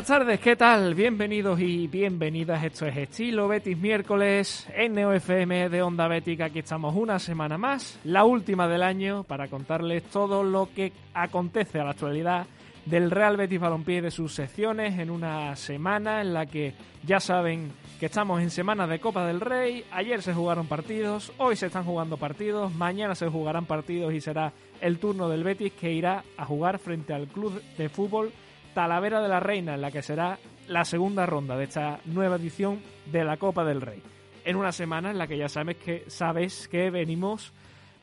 Buenas tardes, ¿qué tal? Bienvenidos y bienvenidas. Esto es Estilo Betis miércoles en NeoFM de Onda Bética. Aquí estamos una semana más, la última del año, para contarles todo lo que acontece a la actualidad del Real Betis Balompié de sus secciones en una semana en la que ya saben que estamos en semana de Copa del Rey. Ayer se jugaron partidos, hoy se están jugando partidos, mañana se jugarán partidos y será el turno del Betis que irá a jugar frente al club de fútbol Talavera de la Reina, en la que será la segunda ronda de esta nueva edición de la Copa del Rey. En una semana en la que ya sabes que, sabes que venimos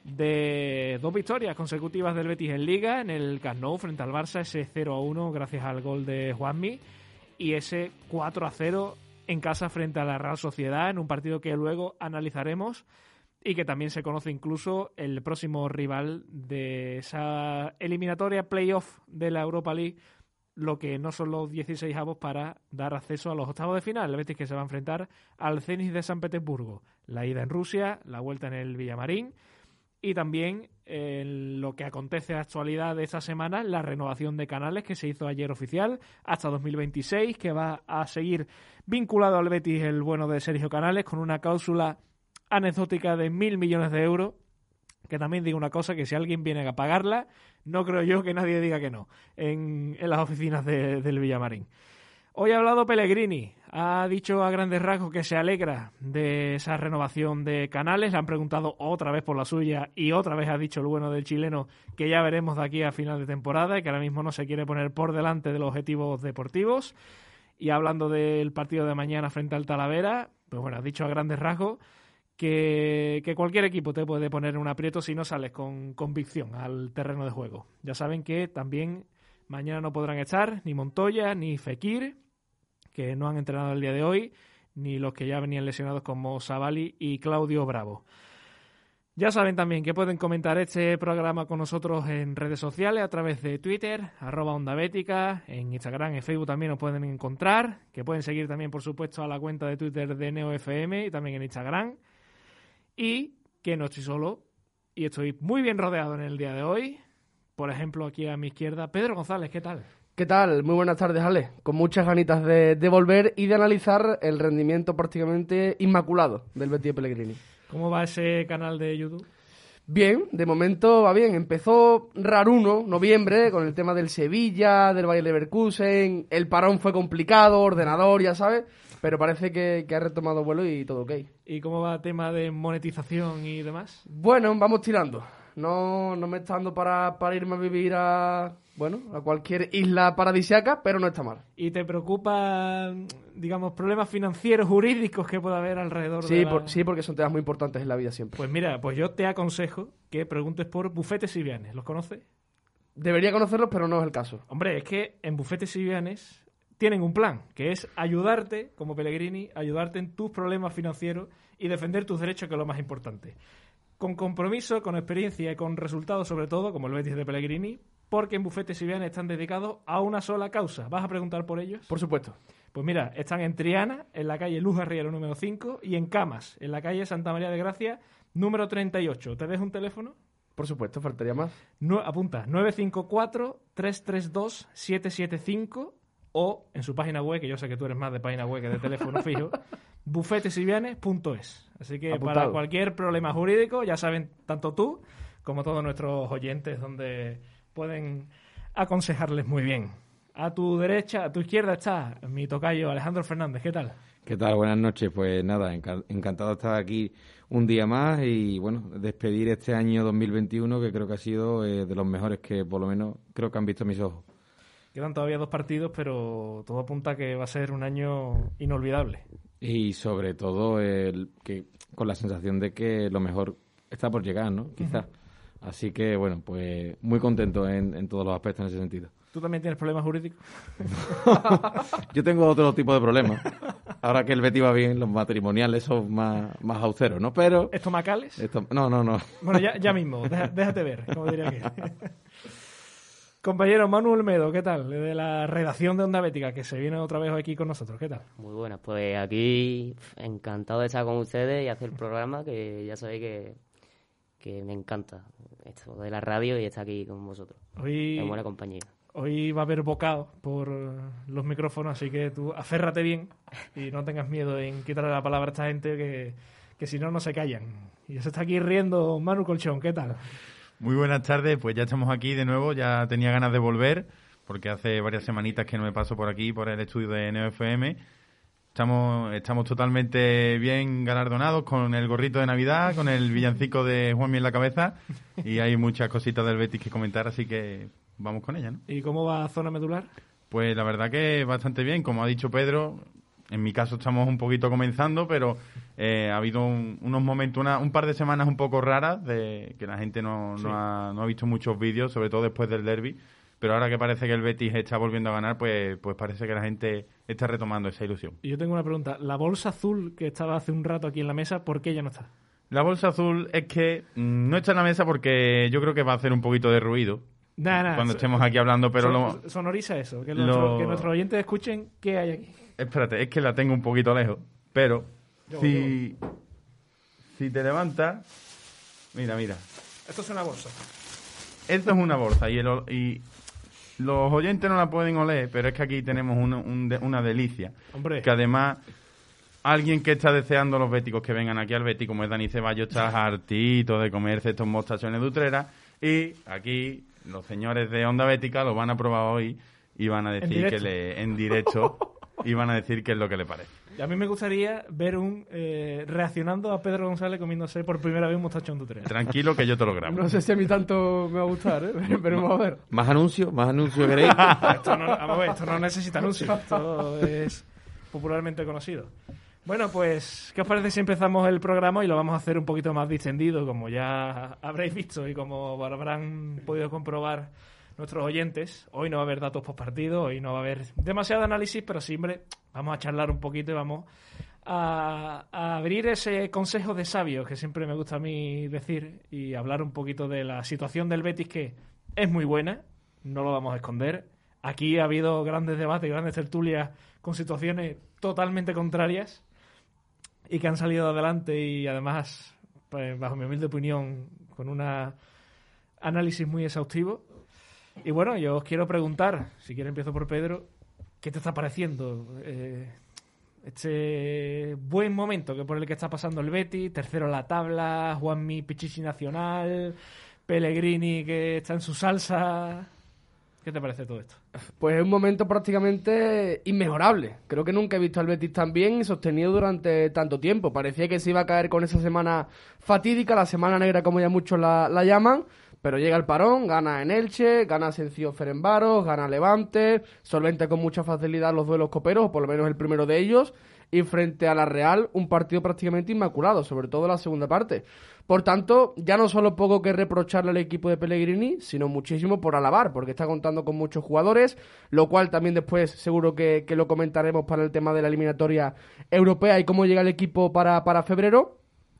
de dos victorias consecutivas del Betis en Liga, en el Camp Nou frente al Barça, ese 0 a 1 gracias al gol de Juanmi, y ese 4 a 0 en casa frente a la Real Sociedad, en un partido que luego analizaremos y que también se conoce incluso el próximo rival de esa eliminatoria playoff de la Europa League, lo que no son los 16 avos para dar acceso a los octavos de final. El Betis que se va a enfrentar al Zenit de San Petersburgo. La ida en Rusia, la vuelta en el Villamarín y también eh, lo que acontece la actualidad de esta semana, la renovación de canales que se hizo ayer oficial hasta 2026, que va a seguir vinculado al Betis el bueno de Sergio Canales con una cláusula anecdótica de mil millones de euros. Que también digo una cosa, que si alguien viene a pagarla, no creo yo que nadie diga que no en, las oficinas del Villamarín. Hoy ha hablado Pellegrini, ha dicho a grandes rasgos que se alegra de esa renovación de canales, le han preguntado otra vez por la suya y otra vez ha dicho el bueno del chileno que ya veremos de aquí a final de temporada y que ahora mismo no se quiere poner por delante de los objetivos deportivos. Y hablando del partido de mañana frente al Talavera, pues bueno, ha dicho a grandes rasgos que, cualquier equipo te puede poner en un aprieto si no sales con convicción al terreno de juego. Ya saben que también mañana no podrán estar ni Montoya ni Fekir, que no han entrenado el día de hoy, ni los que ya venían lesionados como Savali y Claudio Bravo. Ya saben también que pueden comentar este programa con nosotros en redes sociales a través de Twitter, arroba Onda Bética, en Instagram, en Facebook también nos pueden encontrar, que pueden seguir también, por supuesto, a la cuenta de Twitter de NeoFM y también en Instagram y que no estoy solo y estoy muy bien rodeado en el día de hoy. Por ejemplo, aquí a mi izquierda, Pedro González, ¿qué tal? ¿Qué tal? Muy buenas tardes, Ale. Con muchas ganitas de, volver y de analizar el rendimiento prácticamente inmaculado del Betis de Pellegrini. ¿Cómo va ese canal de YouTube? Bien, de momento va bien. Empezó raruno, noviembre, con el tema del Sevilla, del Bayer Leverkusen. El parón fue complicado, ordenador, ya sabes. Pero parece que, ha retomado vuelo y todo ok. ¿Y cómo va el tema de monetización y demás? Bueno, vamos tirando. No, no me está dando para, para irme a vivir a, bueno, a cualquier isla paradisiaca, pero no está mal. ¿Y te preocupa, digamos, problemas financieros, jurídicos que pueda haber alrededor sí, de sí, porque son temas muy importantes en la vida siempre. Pues mira, pues yo te aconsejo que preguntes por bufetes y bienes. ¿Los conoces? Debería conocerlos, pero no es el caso. Hombre, es que en bufetes y bienes tienen un plan, que es ayudarte, como Pellegrini, ayudarte en tus problemas financieros y defender tus derechos, que es lo más importante. Con compromiso, con experiencia y con resultados, sobre todo, como el Betis de Pellegrini, porque en Bufetes y Bienes están dedicados a una sola causa. ¿Vas a preguntar por ellos? Por supuesto. Pues mira, están en Triana, en la calle Luz Arriero número 5, y en Camas, en la calle Santa María de Gracia número 38. ¿Te dejo un teléfono? Por supuesto, faltaría más. No, apunta, 954-332-775 o en su página web, que yo sé que tú eres más de página web que de teléfono fijo, bufetesivianes.es. Así que para cualquier problema jurídico, ya saben, tanto tú como todos nuestros oyentes, donde pueden aconsejarles muy bien. A tu derecha, a tu izquierda está mi tocayo Alejandro Fernández. ¿Qué tal? ¿Qué tal? Buenas noches. Pues nada, encantado de estar aquí un día más y bueno, despedir este año 2021 que creo que ha sido eh, de los mejores que por lo menos creo que han visto mis ojos. Quedan todavía dos partidos, pero todo apunta a que va a ser un año inolvidable. Y sobre todo el que con la sensación de que lo mejor está por llegar, ¿no? Quizás. Así que, bueno, pues muy contento en, todos los aspectos en ese sentido. ¿Tú también tienes problemas jurídicos? Yo tengo otro tipo de problemas. Ahora que el Betty va bien, los matrimoniales son más, más austeros, ¿no? Pero... ¿Estomacales? No, no, no. Bueno, ya, ya mismo, déjate ver, como diría que... Compañero Manuel Medo, ¿qué tal? De la redacción de Onda Bética, que se viene otra vez aquí con nosotros, ¿qué tal? Muy buenas, pues aquí encantado de estar con ustedes y hacer el programa, que ya sabéis que, que me encanta esto de la radio y estar aquí con vosotros. Hoy, en buena compañía. Hoy va a haber bocado por los micrófonos, así que tú aférrate bien y no tengas miedo en quitarle la palabra a esta gente que, que si no, no se callan. Y se está aquí riendo Manu Colchón, ¿qué tal? Muy buenas tardes, pues ya estamos aquí de nuevo, ya tenía ganas de volver, porque hace varias semanitas que no me paso por aquí, por el estudio de NeoFM. Estamos, estamos totalmente bien galardonados con el gorrito de Navidad, con el villancico de Juanmi en la cabeza, y hay muchas cositas del Betis que comentar, así que vamos con ella, ¿no? ¿Y cómo va zona medular? Pues la verdad que bastante bien, como ha dicho Pedro, en mi caso estamos un poquito comenzando, pero eh, ha habido unos momentos, una, un par de semanas un poco raras, de que la gente no, no, ha, no ha visto muchos vídeos, sobre todo después del derby. Pero ahora que parece que el Betis está volviendo a ganar, pues, pues parece que la gente está retomando esa ilusión. Y yo tengo una pregunta. La bolsa azul que estaba hace un rato aquí en la mesa, ¿por qué ya no está? La bolsa azul es que mm, no está en la mesa porque yo creo que va a hacer un poquito de ruido. Nah, nah, cuando so- estemos aquí hablando, pero son- lo, Sonoriza eso, que, lo- que nuestros oyentes escuchen qué hay aquí. Espérate, es que la tengo un poquito lejos. Pero Yo, si, si te levantas, mira, mira. Esto es una bolsa. Esto es una bolsa y, el y los oyentes no la pueden oler, pero es que aquí tenemos una, un de- una delicia. Hombre. Que además, alguien que está deseando los béticos que vengan aquí al Betis, como es Dani Ceballos, está hartito de comerse estos mostachones de Utrera. Y aquí los señores de Onda Bética lo van a probar hoy y van a decir que le en directo y van a decir qué es lo que le parece. Y a mí me gustaría ver un eh, reaccionando a Pedro González comiéndose por primera vez un mostachón de. Tranquilo que yo te lo grabo. No sé si a mí tanto me va a gustar, ¿eh? Veremos a ver. ¿Más anuncios? ¿Más anuncios queréis? Esto no, vamos a ver, esto no necesita anuncio, esto es popularmente conocido. Bueno, pues, ¿qué os parece si empezamos el programa y lo vamos a hacer un poquito más distendido, como ya habréis visto y como habrán podido comprobar nuestros oyentes? Hoy no va a haber datos post partido, hoy no va a haber demasiado análisis, pero siempre vamos a charlar un poquito y vamos a, a abrir ese consejo de sabios que siempre me gusta a mí decir y hablar un poquito de la situación del Betis que es muy buena, no lo vamos a esconder. Aquí ha habido grandes debates, grandes tertulias con situaciones totalmente contrarias y que han salido adelante y además, pues, bajo mi humilde opinión, con un análisis muy exhaustivo. Y bueno, yo os quiero preguntar, si quiere empiezo por Pedro, ¿qué te está pareciendo eh, este buen momento que por el que está pasando el Betis? Tercero en la tabla, Juanmi Pichichi Nacional, Pellegrini que está en su salsa. ¿Qué te parece todo esto? Pues es un momento prácticamente inmejorable. Creo que nunca he visto al Betis tan bien y sostenido durante tanto tiempo. Parecía que se iba a caer con esa semana fatídica, la semana negra como ya muchos la llaman, pero llega el parón, gana en Elche, gana Sencillo Ferenbaros, gana Levante, solventa con mucha facilidad los duelos coperos, o por lo menos el primero de ellos, y frente a la Real un partido prácticamente inmaculado, sobre todo la segunda parte. Por tanto, ya no solo poco que reprocharle al equipo de Pellegrini, sino muchísimo por alabar, porque está contando con muchos jugadores, lo cual también después seguro que, que lo comentaremos para el tema de la eliminatoria europea y cómo llega el equipo para, para febrero.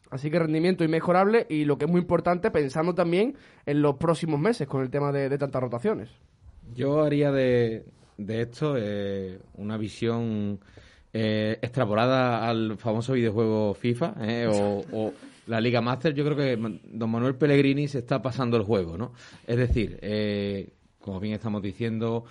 Así que rendimiento inmejorable y lo que es muy importante, pensando también en los próximos meses con el tema de, de tantas rotaciones. Yo haría de, de esto eh, una visión eh, extrapolada al famoso videojuego FIFA eh, o, la Liga Master. Yo creo que don Manuel Pellegrini se está pasando el juego, ¿no? Es decir, como bien estamos diciendo,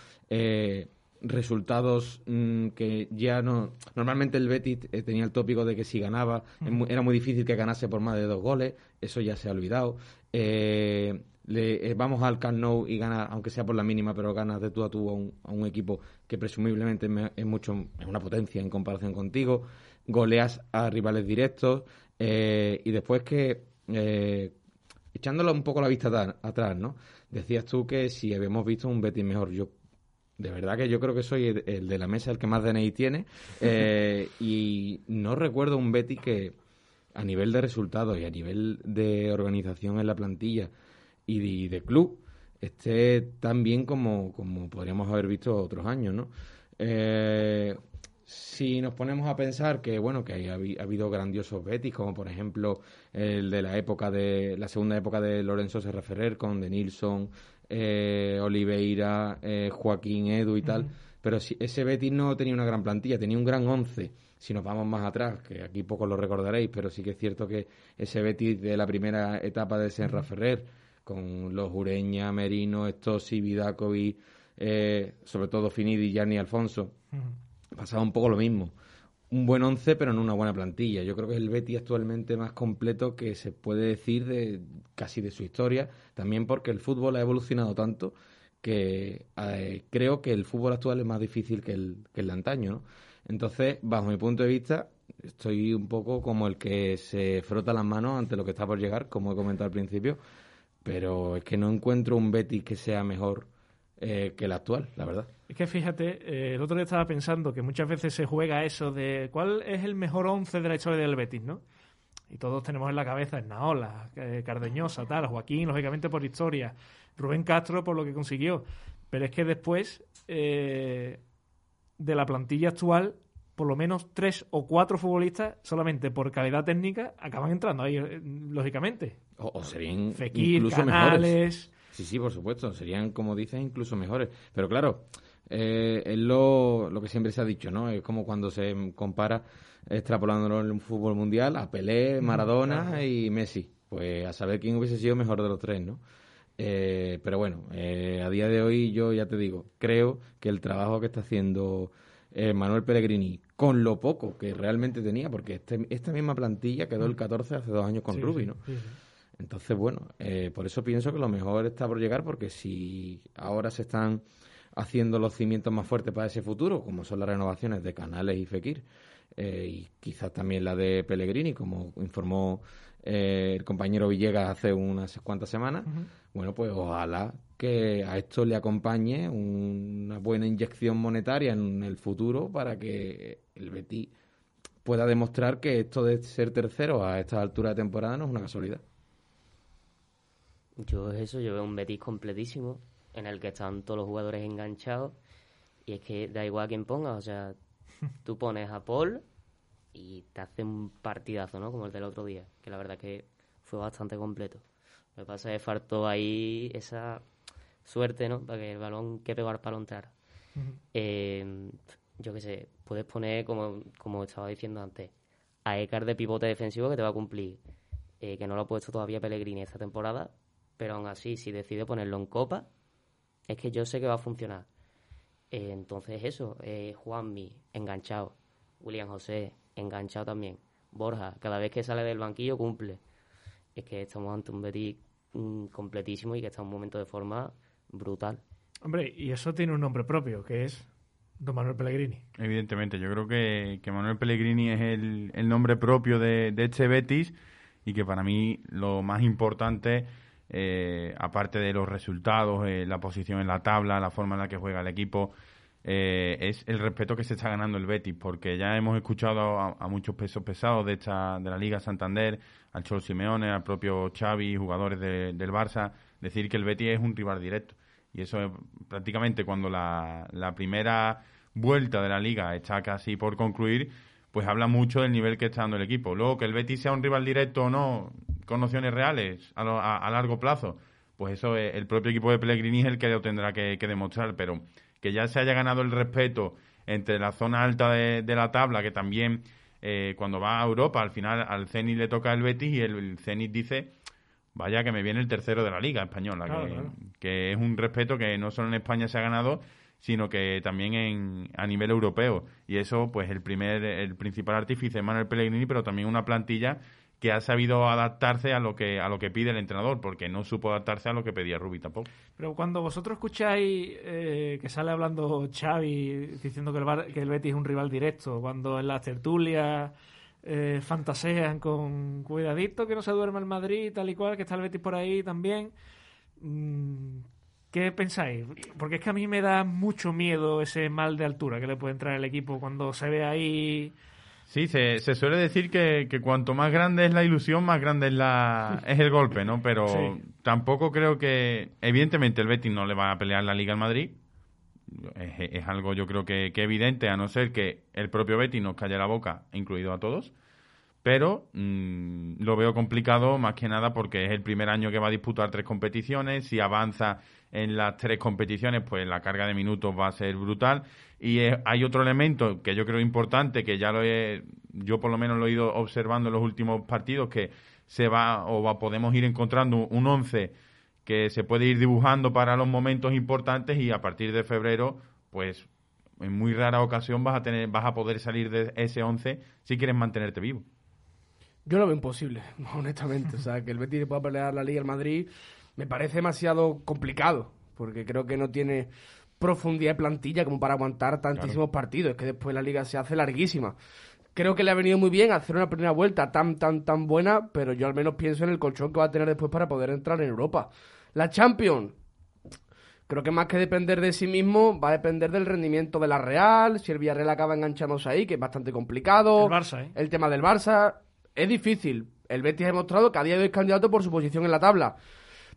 resultados mm, que ya no... Normalmente el Betis eh, tenía el tópico de que si ganaba era muy difícil que ganase por más de dos goles, eso ya se ha olvidado. Eh, le, eh, vamos al Camp Nou y gana, aunque sea por la mínima, pero ganas de tú a tú a un, a un equipo que presumiblemente me- es mucho es una potencia en comparación contigo, goleas a rivales directos y después que echándolo un poco la vista atrás, ¿no? Decías tú que si habíamos visto un Betis mejor, yo de verdad que yo creo que soy el, de la mesa el que más DNI tiene eh, y no recuerdo un Betis que a nivel de resultados y a nivel de organización en la plantilla y de, y de club esté tan bien como, como podríamos haber visto otros años, ¿no? Eh, si nos ponemos a pensar que bueno que ha, habi- ha habido grandiosos Betis como por ejemplo el de la época de la segunda época de Lorenzo Serra Ferrer con De Nilsson eh, Oliveira eh, Joaquín Edu y tal. Pero si ese Betis no tenía una gran plantilla tenía un gran once. Si nos vamos más atrás que aquí pocos lo recordaréis pero sí que es cierto que ese Betis de la primera etapa de Serra Ferrer con los Ureña Merino Estosi Vidakovic eh, sobre todo Finidi, Gianni Alfonso, pasaba un poco lo mismo. Un buen once, pero no una buena plantilla. Yo creo que es el Betis actualmente más completo que se puede decir de casi de su historia, también porque el fútbol ha evolucionado tanto que eh, creo que el fútbol actual es más difícil que el, que el de antaño. Entonces, bajo mi punto de vista, estoy un poco como el que se frota las manos ante lo que está por llegar, como he comentado al principio, pero es que no encuentro un Betis que sea mejor eh, que el actual, la verdad. Es que fíjate, eh, el otro día estaba pensando que muchas veces se juega eso de cuál es el mejor once de la historia del Betis, ¿no? Y todos tenemos en la cabeza Naola, eh, Cardeñosa, tal, Joaquín, lógicamente por historia, Rubén Castro por lo que consiguió. Pero es que después de la plantilla actual por lo menos tres o cuatro futbolistas, solamente por calidad técnica, acaban entrando ahí, eh, lógicamente. O, serían Fekir, incluso Canales... mejores. Sí, sí, por supuesto. Serían, como dices, incluso mejores. Pero claro, eh, es lo, lo que siempre se ha dicho, ¿no? Es como cuando se compara, extrapolándolo en un fútbol mundial, a Pelé, Maradona y Messi. Pues a saber quién hubiese sido mejor de los tres, ¿no? Eh, pero bueno, eh, a día de hoy yo ya te digo, creo que el trabajo que está haciendo eh, Manuel Pellegrini con lo poco que realmente tenía, porque este, esta misma plantilla quedó el 14 mm. hace dos años con Rubi, ¿no? Entonces, bueno, eh, por eso pienso que lo mejor está por llegar, porque si ahora se están haciendo los cimientos más fuertes para ese futuro, como son las renovaciones de Canales y Fekir, eh, y quizás también la de Pellegrini, como informó el compañero Villegas hace unas cuantas semanas, bueno, pues ojalá que a esto le acompañe una buena inyección monetaria en el futuro para que el Betis pueda demostrar que esto de ser tercero a esta altura de temporada no es una casualidad. Yo eso, yo veo un Betis completísimo en el que están todos los jugadores enganchados y es que da igual a quién ponga, o sea, tú pones a Paul y te hace un partidazo, ¿no? Como el del otro día, que la verdad que fue bastante completo. Lo que pasa es que faltó ahí esa suerte, ¿no? Para que el balón que pegó al palo entrara. Eh, yo qué sé, puedes poner, como, como estaba diciendo antes, a Ekar de pivote defensivo que te va a cumplir. Eh, que no lo ha puesto todavía Pellegrini esta temporada, pero aún así, si decide ponerlo en Copa, es que yo sé que va a funcionar. Eh, entonces, eso, Juanmi, enganchado. William José, enganchado también. Borja, cada vez que sale del banquillo cumple. Es que estamos ante un Betis mm, completísimo y que está en un momento de forma brutal. Hombre, y eso tiene un nombre propio, que es Don Manuel Pellegrini. Evidentemente, yo creo que, Manuel Pellegrini es el, nombre propio de, de, este Betis y que para mí lo más importante, eh, aparte de los resultados, eh, la posición en la tabla, la forma en la que juega el equipo, eh, es el respeto que se está ganando el Betis, porque ya hemos escuchado a, muchos pesos pesados de esta de la Liga Santander, al Cholo Simeone, al propio Xavi, jugadores del Barça, decir que el Betis es un rival directo. Y eso es prácticamente cuando la, la primera vuelta de la Liga está casi por concluir, pues habla mucho del nivel que está dando el equipo. Luego, que el Betis sea un rival directo o no, con nociones reales a, a, largo plazo, pues eso es, el propio equipo de Pellegrini es el que lo tendrá que demostrar, pero que ya se haya ganado el respeto entre la zona alta de, la tabla, que también eh, cuando va a Europa, al final al Zenit le toca el Betis y el, Zenit dice, vaya que me viene el tercero de la liga española, que, es un respeto que no solo en España se ha ganado, sino que también en, a nivel europeo. Y eso, pues el primer, el principal artífice es Manuel Pellegrini, pero también una plantilla que ha sabido adaptarse a lo que a lo que pide el entrenador, porque no supo adaptarse a lo que pedía Rubi tampoco. Pero cuando vosotros escucháis eh, que sale hablando Xavi diciendo que el, que el Betis es un rival directo, cuando en las tertulias eh, fantasean con cuidadito que no se duerma el Madrid, tal y cual, que está el Betis por ahí también, mm, ¿qué pensáis? Porque es que a mí me da mucho miedo ese mal de altura que le puede entrar el equipo cuando se ve ahí Sí, se, se suele decir que, que, cuanto más grande es la ilusión, más grande es, la, es el golpe, ¿no? Pero tampoco creo que... Evidentemente el Betis no le va a pelear la Liga al Madrid. Es, es algo yo creo que, que, evidente, a no ser que el propio Betis nos calle la boca, incluido a todos. Pero mm, lo veo complicado más que nada porque es el primer año que va a disputar tres competiciones. Si avanza en las tres competiciones, pues la carga de minutos va a ser brutal. Y hay otro elemento que yo creo importante, que ya lo he, yo por lo menos lo he ido observando en los últimos partidos, que se va o va, podemos ir encontrando un once que se puede ir dibujando para los momentos importantes y a partir de febrero, pues en muy rara ocasión vas a tener vas a poder salir de ese 11 si quieres mantenerte vivo. Yo lo veo imposible, honestamente. O sea, que el Betis pueda pelear la Liga al Madrid me parece demasiado complicado, porque creo que no tiene profundidad de plantilla como para aguantar tantísimos partidos. Es que después la Liga se hace larguísima. Creo que le ha venido muy bien hacer una primera vuelta tan, tan, tan buena, pero yo al menos pienso en el colchón que va a tener después para poder entrar en Europa. La Champions, creo que más que depender de sí mismo, va a depender del rendimiento de la Real, si el Villarreal acaba enganchándose ahí, que es bastante complicado. El Barça, ¿eh? El tema del Barça es difícil. El Betis ha demostrado que a día de hoy es candidato por su posición en la tabla.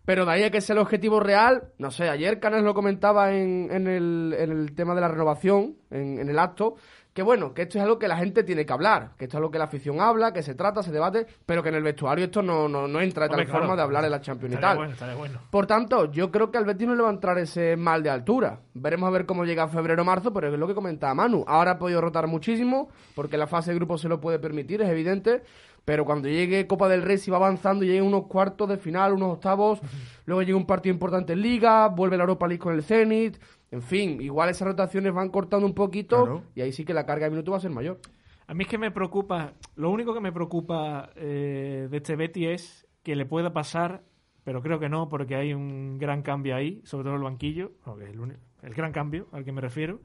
Pero de ahí a que sea el objetivo real, no sé, ayer Canes lo comentaba en, en, el, en el tema de la renovación, en, en el acto, que bueno, que esto es algo que la gente tiene que hablar, que esto es algo que la afición habla, que se trata, se debate, pero que en el vestuario esto no, no, no entra de tal Hombre, claro. forma de hablar en la Champions y tal. bueno, estaría bueno. Por tanto, yo creo que al Betis no le va a entrar ese mal de altura. Veremos a ver cómo llega febrero o marzo, pero es lo que comentaba Manu. Ahora ha podido rotar muchísimo, porque la fase de grupo se lo puede permitir, es evidente. Pero cuando llegue Copa del Rey, si va avanzando y llegue unos cuartos de final, unos octavos, luego llega un partido importante en Liga, vuelve la Europa League con el Zenit. En fin, igual esas rotaciones van cortando un poquito Claro. y ahí sí que la carga de minutos va a ser mayor. A mí es que me preocupa, lo único que me preocupa eh, de este Betty es que le pueda pasar, pero creo que no, porque hay un gran cambio ahí, sobre todo el banquillo, no, que es el, el gran cambio al que me refiero,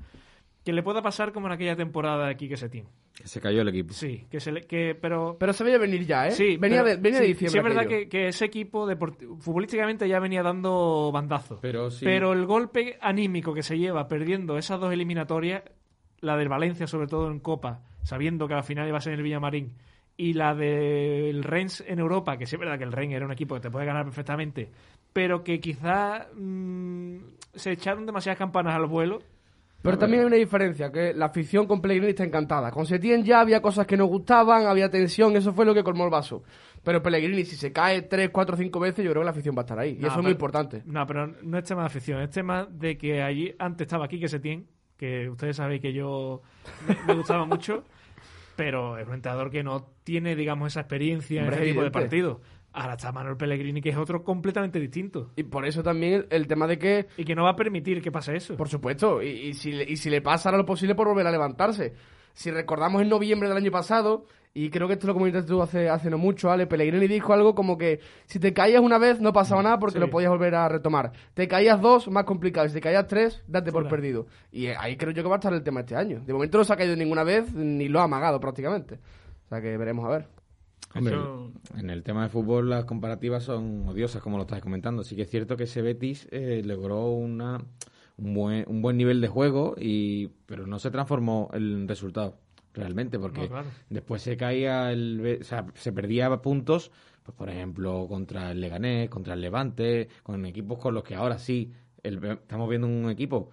que le pueda pasar como en aquella temporada de Quique Setién. Que se cayó el equipo. Sí, que se le, que, pero Pero se veía venir ya, ¿eh? Sí, venía, pero- de, venía de diciembre. Sí, es verdad que, que ese equipo futbolísticamente ya venía dando bandazos. Pero sí. Pero el golpe anímico que se lleva perdiendo esas dos eliminatorias, la del Valencia, sobre todo en Copa, sabiendo que la final iba a ser en el Villamarín, y la del Rennes en Europa, que sí es verdad que el Rennes era un equipo que te puede ganar perfectamente, pero que quizá mm, se echaron demasiadas campanas al vuelo. Pero también hay una diferencia, que la afición con Pellegrini está encantada. Con Setién ya había cosas que nos gustaban, había tensión, eso fue lo que colmó el vaso. Pero Pellegrini, si se cae tres, cuatro, cinco veces, yo creo que la afición va a estar ahí. Y eso es muy importante. No, pero no es tema de afición, es tema de que allí antes estaba Quique Setién, que ustedes sabéis que yo me, me gustaba mucho, pero es un entrenador que no tiene, digamos, esa experiencia Hombre, en ese tipo de partidos. Ahora está Manuel Pellegrini, que es otro completamente distinto. Y por eso también el, tema de que, Y que no va a permitir que pase eso. por supuesto, y, y si, le- y si le pasa lo posible por volver a levantarse. Si recordamos en noviembre del año pasado, y creo que esto lo comentaste tú hace, hace no mucho, Ale, Pellegrini dijo algo como que si te caías una vez no pasaba nada porque Sí. lo podías volver a retomar. Te caías dos, más complicado. Si te caías tres, date por perdido. Y ahí creo yo que va a estar el tema este año. De momento no se ha caído ninguna vez, ni lo ha amagado prácticamente. O sea que veremos a ver. Hombre, Eso- en el tema de fútbol las comparativas son odiosas, como lo estás comentando. Sí que es cierto que ese Betis eh, logró una, un, buen, un buen nivel de juego, y pero no se transformó el resultado realmente, porque No, claro. después se caía, el, o sea, se perdía puntos, pues por ejemplo, contra el Leganés, contra el Levante, con equipos con los que ahora sí el estamos viendo un equipo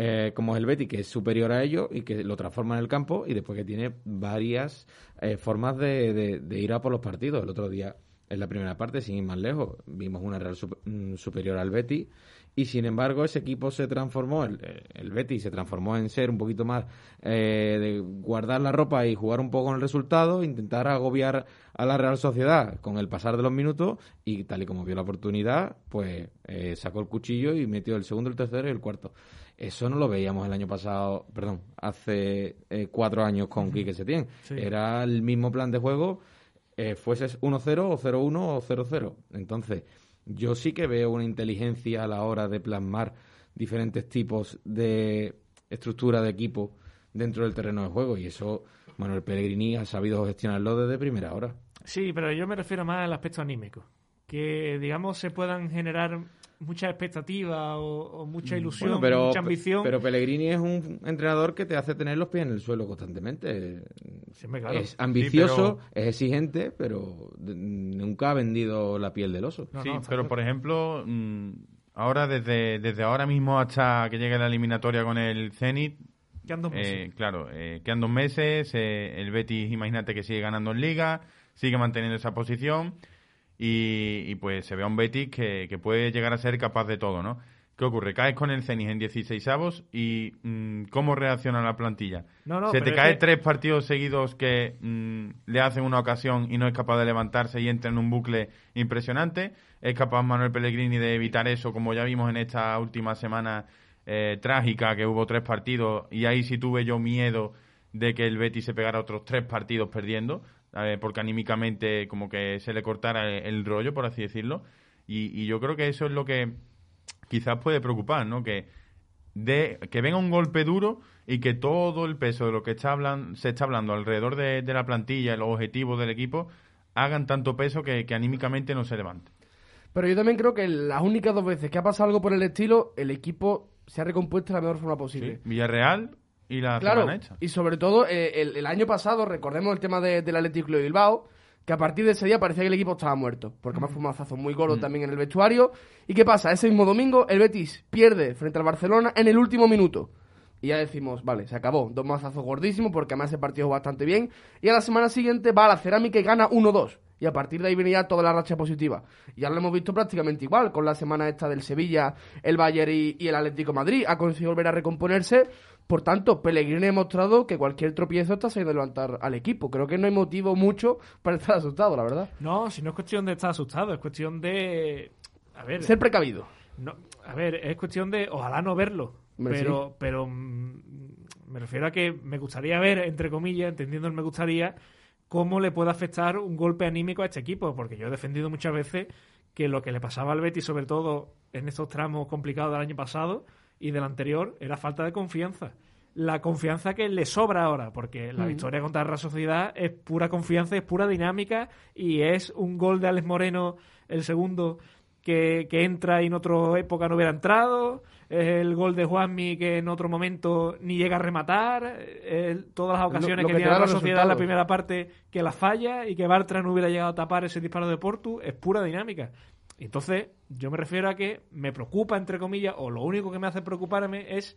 eh, como es el Betis, que es superior a ello y que lo transforma en el campo y después que tiene varias eh, formas de, de- ir a por los partidos. El otro día, en la primera parte, sin ir más lejos, vimos una Real sup- mm, superior al Betis y sin embargo ese equipo se transformó, el, el Betis se transformó en ser un poquito más eh, de guardar la ropa y jugar un poco con el resultado, intentar agobiar a la Real Sociedad con el pasar de los minutos y tal y como vio la oportunidad, pues eh, sacó el cuchillo y metió el segundo, el tercero y el cuarto. Eso no lo veíamos el año pasado, perdón, hace eh, cuatro años con Quique Setién. Sí. Era el mismo plan de juego, eh, fueses 1-0 o 0-1 o 0-0. Entonces, yo sí que veo una inteligencia a la hora de plasmar diferentes tipos de estructura de equipo dentro del terreno de juego y eso Manuel Pellegrini ha sabido gestionarlo desde primera hora. Sí, pero yo me refiero más al aspecto anímico. Que, digamos, se puedan generar mucha expectativa o, o mucha ilusión, Mm, Bueno, pero, mucha ambición. pero Pellegrini es un entrenador que te hace tener los pies en el suelo constantemente. Claro. Es ambicioso, Sí, es exigente, pero nunca ha vendido la piel del oso. No, sí, no, pero claro. por ejemplo, mm, ahora desde, desde ahora mismo hasta que llegue la eliminatoria con el Zenit, Quedan dos meses. eh, claro, eh, quedan dos meses, eh, el Betis, imagínate que sigue ganando en Liga, sigue manteniendo esa posición y, y pues se ve a un Betis que, que puede llegar a ser capaz de todo, ¿no? ¿Qué ocurre? Caes con el Zenit en 16 avos y mm, ¿cómo reacciona la plantilla? No, no, Se te cae que- tres partidos seguidos que mm, le hacen una ocasión y no es capaz de levantarse y entra en un bucle impresionante. es capaz Manuel Pellegrini de evitar eso, como ya vimos en esta última semana eh, trágica, que hubo tres partidos, y ahí sí tuve yo miedo de que el Betis se pegara otros tres partidos perdiendo, eh, porque anímicamente como que se le cortara el, el rollo, por así decirlo. Y, y yo creo que eso es lo que quizás puede preocupar, ¿no? Que de que venga un golpe duro y que todo el peso de lo que está hablan, se está hablando alrededor de, de la plantilla, los objetivos del equipo, hagan tanto peso que, que anímicamente no se levante. Pero yo también creo que las únicas dos veces que ha pasado algo por el estilo, el equipo se ha recompuesto de la mejor forma posible. ¿sí? Villarreal y la Claro, y sobre todo eh, el, el año pasado, recordemos el tema de- del Atlético de Bilbao, que a partir de ese día parecía que el equipo estaba muerto, porque además fue un mazazo muy gordo también en el vestuario. ¿Y qué pasa? Ese mismo domingo el Betis pierde frente al Barcelona en el último minuto. Y ya decimos, vale, se acabó. Dos mazazos gordísimos porque además ese partido bastante bien. Y a la semana siguiente va a la cerámica y gana 1-2. Y a partir de ahí viene ya toda la racha positiva. Y ya lo hemos visto prácticamente igual con la semana esta del Sevilla, el Bayern y, y el Atlético de Madrid. Ha conseguido volver a recomponerse. Por tanto, Pellegrini ha demostrado que cualquier tropiezo está sabiendo levantar al equipo. Creo que no hay motivo mucho para estar asustado, la verdad. No, si no es cuestión de estar asustado, es cuestión de... A ver, Ser precavido. no, a ver, es cuestión de ojalá no verlo. Pero, pero mm, me refiero a que me gustaría ver, entre comillas, entendiendo el me gustaría, cómo le puede afectar un golpe anímico a este equipo. Porque yo he defendido muchas veces que lo que le pasaba al Betis, sobre todo en estos tramos complicados del año pasado y del anterior, era falta de confianza. La confianza que le sobra ahora, porque la victoria contra la Sociedad es pura confianza, es pura dinámica y es un gol de Alex Moreno, el segundo, que, que entra y en otra época no hubiera entrado. El gol de Juanmi que en otro momento ni llega a rematar. eh, todas las ocasiones lo que que tiene la Sociedad en la primera parte que la falla y que Bartra no hubiera llegado a tapar ese disparo de Portu, es pura dinámica. Entonces, yo me refiero a que me preocupa, entre comillas, o lo único que me hace preocuparme es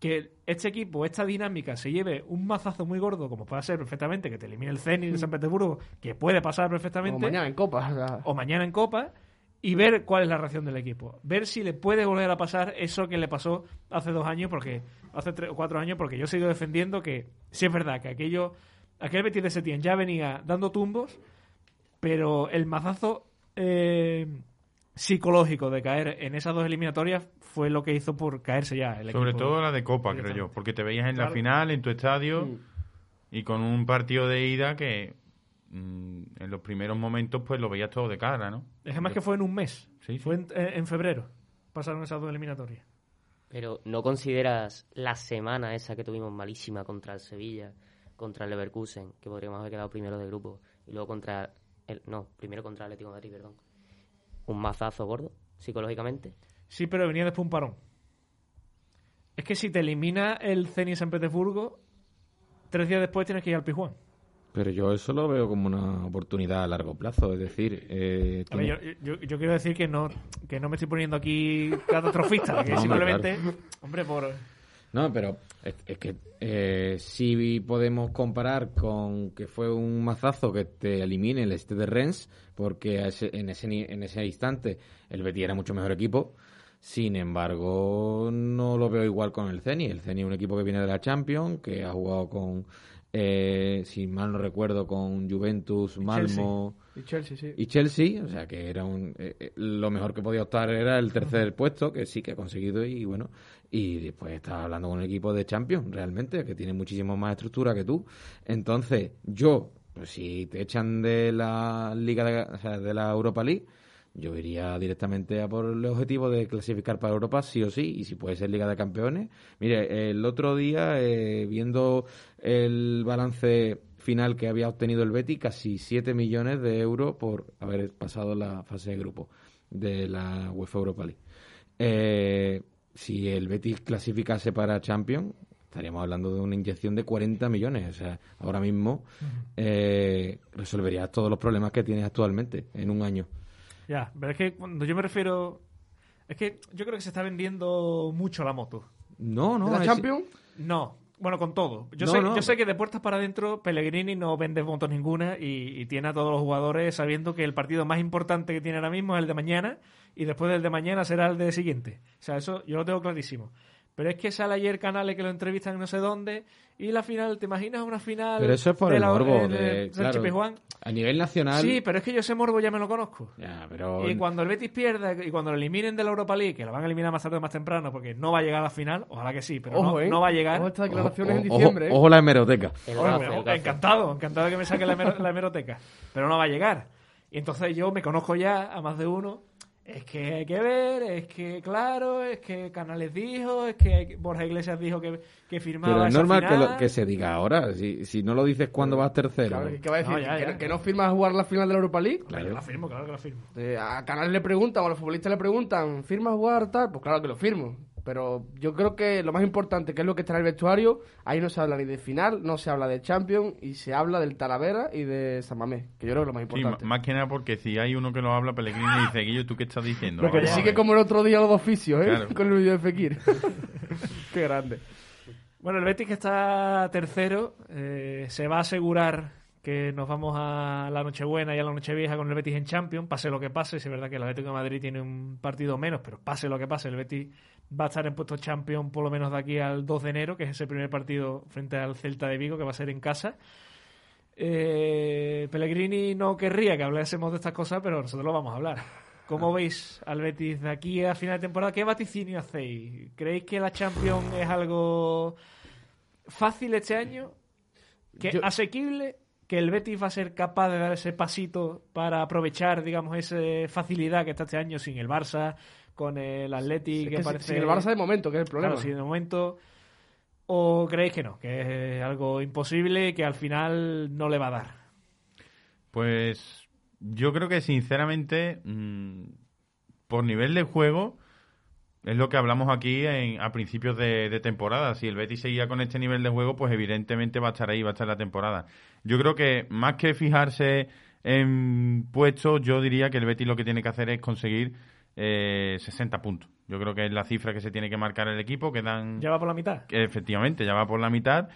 que este equipo, esta dinámica, se lleve un mazazo muy gordo, como puede ser perfectamente que te elimine el Zenit de San Petersburgo, que puede pasar perfectamente, Como mañana en Copa. o sea. o mañana en Copa, y ver cuál es la reacción del equipo. Ver si le puede volver a pasar eso que le pasó hace dos años, porque hace tres o cuatro años, porque yo sigo defendiendo que sí es verdad que aquello, aquel Betis de Setién ya venía dando tumbos, pero el mazazo eh, psicológico de caer en esas dos eliminatorias fue lo que hizo por caerse ya el Sobre equipo. todo la de Copa, creo yo, porque te veías en la final, en tu estadio, y con un partido de ida que mm, en los primeros momentos pues lo veías todo de cara, ¿no? Es que más que fue en un mes, Sí, sí. fue en, en febrero, pasaron esas dos eliminatorias. Pero ¿no consideras la semana esa que tuvimos malísima contra el Sevilla, contra el Leverkusen, que podríamos haber quedado primero de grupo, y luego contra el... No, primero contra el Atlético de Madrid, perdón. Un mazazo gordo, psicológicamente. Sí, pero venía después un parón. Es que si te elimina el Zenit San Petersburgo, tres días después tienes que ir al Pijuán. Pero yo eso lo veo como una oportunidad a largo plazo. Es decir, eh, A ver, tiene- yo, yo- yo quiero decir que no, que no me estoy poniendo aquí catastrofista, que No, hombre, simplemente, hombre, por... No, pero es, es que eh, si podemos comparar con que fue un mazazo que te elimine el este de Rennes, porque ese- en, ese, en ese instante el Betis era mucho mejor equipo. Sin embargo, no lo veo igual con el Ceni. El Ceni es un equipo que viene de la Champions, que ha jugado con, eh, si mal no recuerdo, con Juventus, Malmo Y Chelsea, sí. y Chelsea, o sea que era un eh, eh, lo mejor que podía optar era el tercer puesto, que sí que ha conseguido y bueno, y después está hablando con un equipo de Champions, realmente, que tiene muchísimo más estructura que tú. Entonces, yo, pues, si te echan de la Liga de, o sea, de la Europa League, yo iría directamente a por el objetivo de clasificar para Europa, sí o sí, y si puede ser Liga de Campeones. Mire, el otro día, eh, viendo el balance final que había obtenido el Betis, casi 7 millones de euros por haber pasado la fase de grupo de la UEFA Europa League. Eh, si el Betis clasificase para Champions, estaríamos hablando de una inyección de 40 millones. O sea, ahora mismo eh, resolverías todos los problemas que tienes actualmente en un año. Ya, pero es que cuando yo me refiero... Es que yo creo que se está vendiendo mucho la moto. No, no. ¿De la es- Champions? No, bueno, con todo. Yo, No, sé, no. yo sé que de puertas para adentro Pellegrini no vende motos ninguna y, y tiene a todos los jugadores sabiendo que el partido más importante que tiene ahora mismo es el de mañana y después del de mañana será el de siguiente. O sea, eso yo lo tengo clarísimo. Pero es que sale ayer canales que lo entrevistan en no sé dónde y la final, ¿te imaginas una final? Pero eso es por de el la- morbo. el de- claro, Pizjuán? a nivel nacional. Sí, pero es que yo ese morbo ya me lo conozco. Ya, pero. Y cuando el Betis pierda y cuando lo eliminen de la Europa League, que lo van a eliminar más tarde o más temprano porque no va a llegar a la final, ojalá que sí, pero Ojo, no, ¿eh? no va a llegar. Ojo estas declaraciones en ojo, diciembre, ¿eh? ojo la hemeroteca. El Oye, gafe, el gafe. encantado, encantado que me saque la, la hemeroteca. Pero no va a llegar. Y entonces yo me conozco ya a más de uno. Es que hay que ver, es que claro, es que Canales dijo, es que Borja Iglesias dijo que, que firmaba Pero es normal que, lo- que se diga ahora. Si, si no lo dices cuando vas tercero. Claro, ¿qué va a decir? No, ya, ¿Que, ya. que no firma a jugar la final de la Europa League? Claro que la firmo, claro que la firmo. Eh, a Canales le preguntan o a los futbolistas le preguntan, ¿firma a jugar tal? Pues claro que lo firmo. Pero yo creo que lo más importante, que es lo que está en el vestuario, ahí no se habla ni de final, no se habla de Champions y se habla del Talavera y de San Mamés, que yo creo que es lo más Sí, importante. m- más que nada porque si hay uno que lo habla, Pellegrini dice, Guillo, ¿tú qué estás diciendo? Ver". como el otro día los dos oficios, ¿eh? Claro. Con el vídeo de Fekir. Qué grande. Bueno, el Betis que está tercero eh, se va a asegurar que nos vamos a la Nochebuena y a la Nochevieja con el Betis en Champions, pase lo que pase. Si es verdad que el Atlético de Madrid tiene un partido menos, pero pase lo que pase, el Betis va a estar en puestos Champions por lo menos de aquí al 2 de enero, que es ese primer partido frente al Celta de Vigo, que va a ser en casa. Eh, Pellegrini no querría que hablásemos de estas cosas, pero nosotros lo vamos a hablar. ¿Cómo veis al Betis de aquí a final de temporada? ¿Qué vaticinio hacéis? ¿Creéis que la Champions es algo fácil este año? ¿Que Yo- asequible? ¿Que el Betis va a ser capaz de dar ese pasito para aprovechar, digamos, esa facilidad que está este año sin el Barça, con el Atleti, Es que, parece... sin el Barça de momento, que es el problema. Claro, de momento. ¿O creéis que no? Que es algo imposible y que al final no le va a dar. Pues yo creo que sinceramente, mm, por nivel de juego, es lo que hablamos aquí en- a principios de, de temporada. Si el Betis seguía con este nivel de juego, pues evidentemente va a estar ahí, va a estar la temporada. Yo creo que más que fijarse en puestos, yo diría que el Betis lo que tiene que hacer es conseguir eh, 60 puntos. Yo creo que es la cifra que se tiene que marcar el equipo, que dan... ¿Ya va por la mitad? que efectivamente ya va por la mitad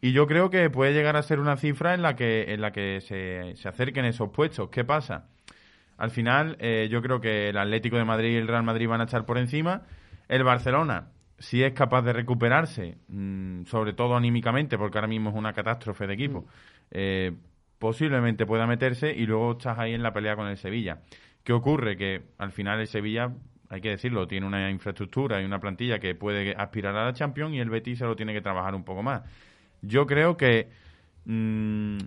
y yo creo que puede llegar a ser una cifra en la que en la que se, se acerquen esos puestos qué pasa al final eh, yo creo que el Atlético de Madrid y el Real Madrid van a estar por encima el Barcelona si es capaz de recuperarse mm, sobre todo anímicamente porque ahora mismo es una catástrofe de equipo eh, posiblemente pueda meterse y luego estás ahí en la pelea con el Sevilla ¿qué ocurre? que al final el Sevilla hay que decirlo, tiene una infraestructura y una plantilla que puede aspirar a la Champions y el Betis se lo tiene que trabajar un poco más. Yo creo que mm,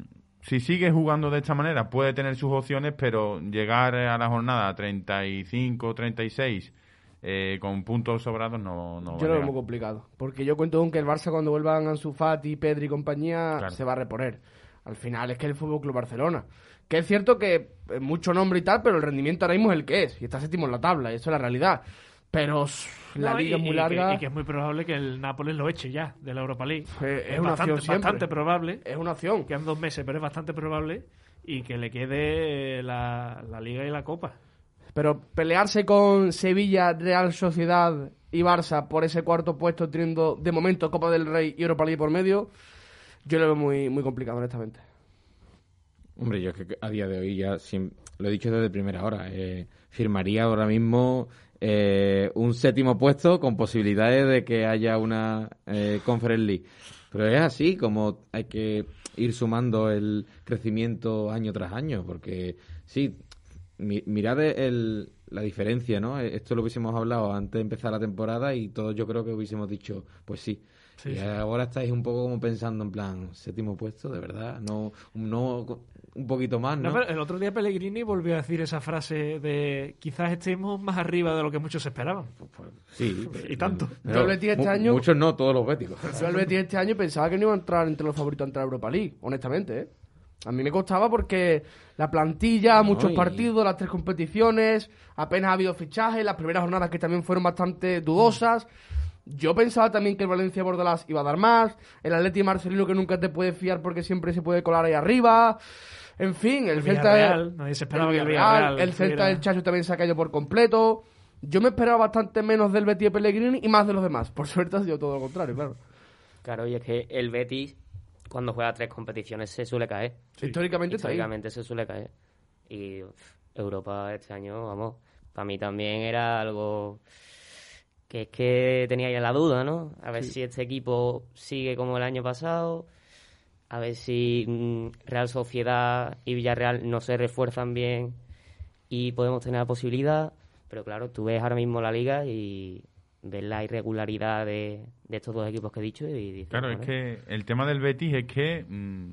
si sigue jugando de esta manera puede tener sus opciones, pero llegar a la jornada 35, 36 eh, con puntos sobrados no, Yo lo veo muy complicado. Porque yo cuento con que el Barça cuando vuelvan Ansu Fati, Pedri y compañía Claro. se va a reponer. Al final es que el Fútbol Club Barcelona. Que es cierto que es mucho nombre y tal, pero el rendimiento ahora mismo es el que es. Y está séptimo en la tabla, y eso es la realidad. Pero la No, liga y- es muy y que- larga. Y que, es muy probable que el Nápoles lo eche ya de la Europa League. Eh, es una bastante, opción siempre. bastante probable. Es una opción. Quedan dos meses, pero es bastante probable. Y que le quede la, la Liga y la Copa. Pero pelearse con Sevilla, Real Sociedad y Barça por ese cuarto puesto, teniendo de momento Copa del Rey y Europa League por medio, yo lo veo muy, muy complicado, honestamente. Hombre, yo es que a día de hoy ya lo he dicho desde primera hora. eh, firmaría ahora mismo eh, un séptimo puesto con posibilidades de que haya una eh, Conference League. Pero es así como hay que ir sumando el crecimiento año tras año, porque sí, mi- mirad el, la diferencia, ¿no? Eh, Esto lo hubiésemos hablado antes de empezar la temporada y todos yo creo que hubiésemos dicho, pues sí. Sí, y sí. ahora estáis un poco como pensando en plan, séptimo puesto, de verdad, no, no un poquito más, No, ¿no? pero el otro día Pellegrini volvió a decir esa frase de quizás estemos más arriba de lo que muchos esperaban. Sí. Y tanto. Yo el Betis este año- Muchos no, todos los béticos. Yo el Betis este año pensaba que no iba a entrar entre los favoritos a entrar a Europa League, honestamente, ¿eh? A mí me costaba porque la plantilla, muchos partidos, las tres competiciones, apenas ha habido fichajes, las primeras jornadas que también fueron bastante dudosas. Yo pensaba también que el Valencia Bordalás iba a dar más, el Atleti Marcelino que nunca te puede fiar porque siempre se puede colar ahí arriba. En fin, el, El Celta Villarreal, nadie se esperaba que el Villarreal, Villarreal el Celta del Chacho también se ha caído por completo. Yo me esperaba bastante menos del Betis de Pellegrini y más de los demás. Por suerte ha sido todo lo contrario, claro. Claro, y es que el Betis, cuando juega tres competiciones, se suele caer. Históricamente está ahí. Históricamente se suele caer. Y uf, Europa este año, vamos, para mí también era algo que es que tenía ya la duda, ¿no? A ver si este equipo sigue como el año pasado, a ver si mm, Real Sociedad y Villarreal no se refuerzan bien y podemos tener la posibilidad. Pero claro, tú ves ahora mismo la liga y ves la irregularidad de, de estos dos equipos que he dicho y dices, Claro, es "Bueno, que el tema del Betis es que mm,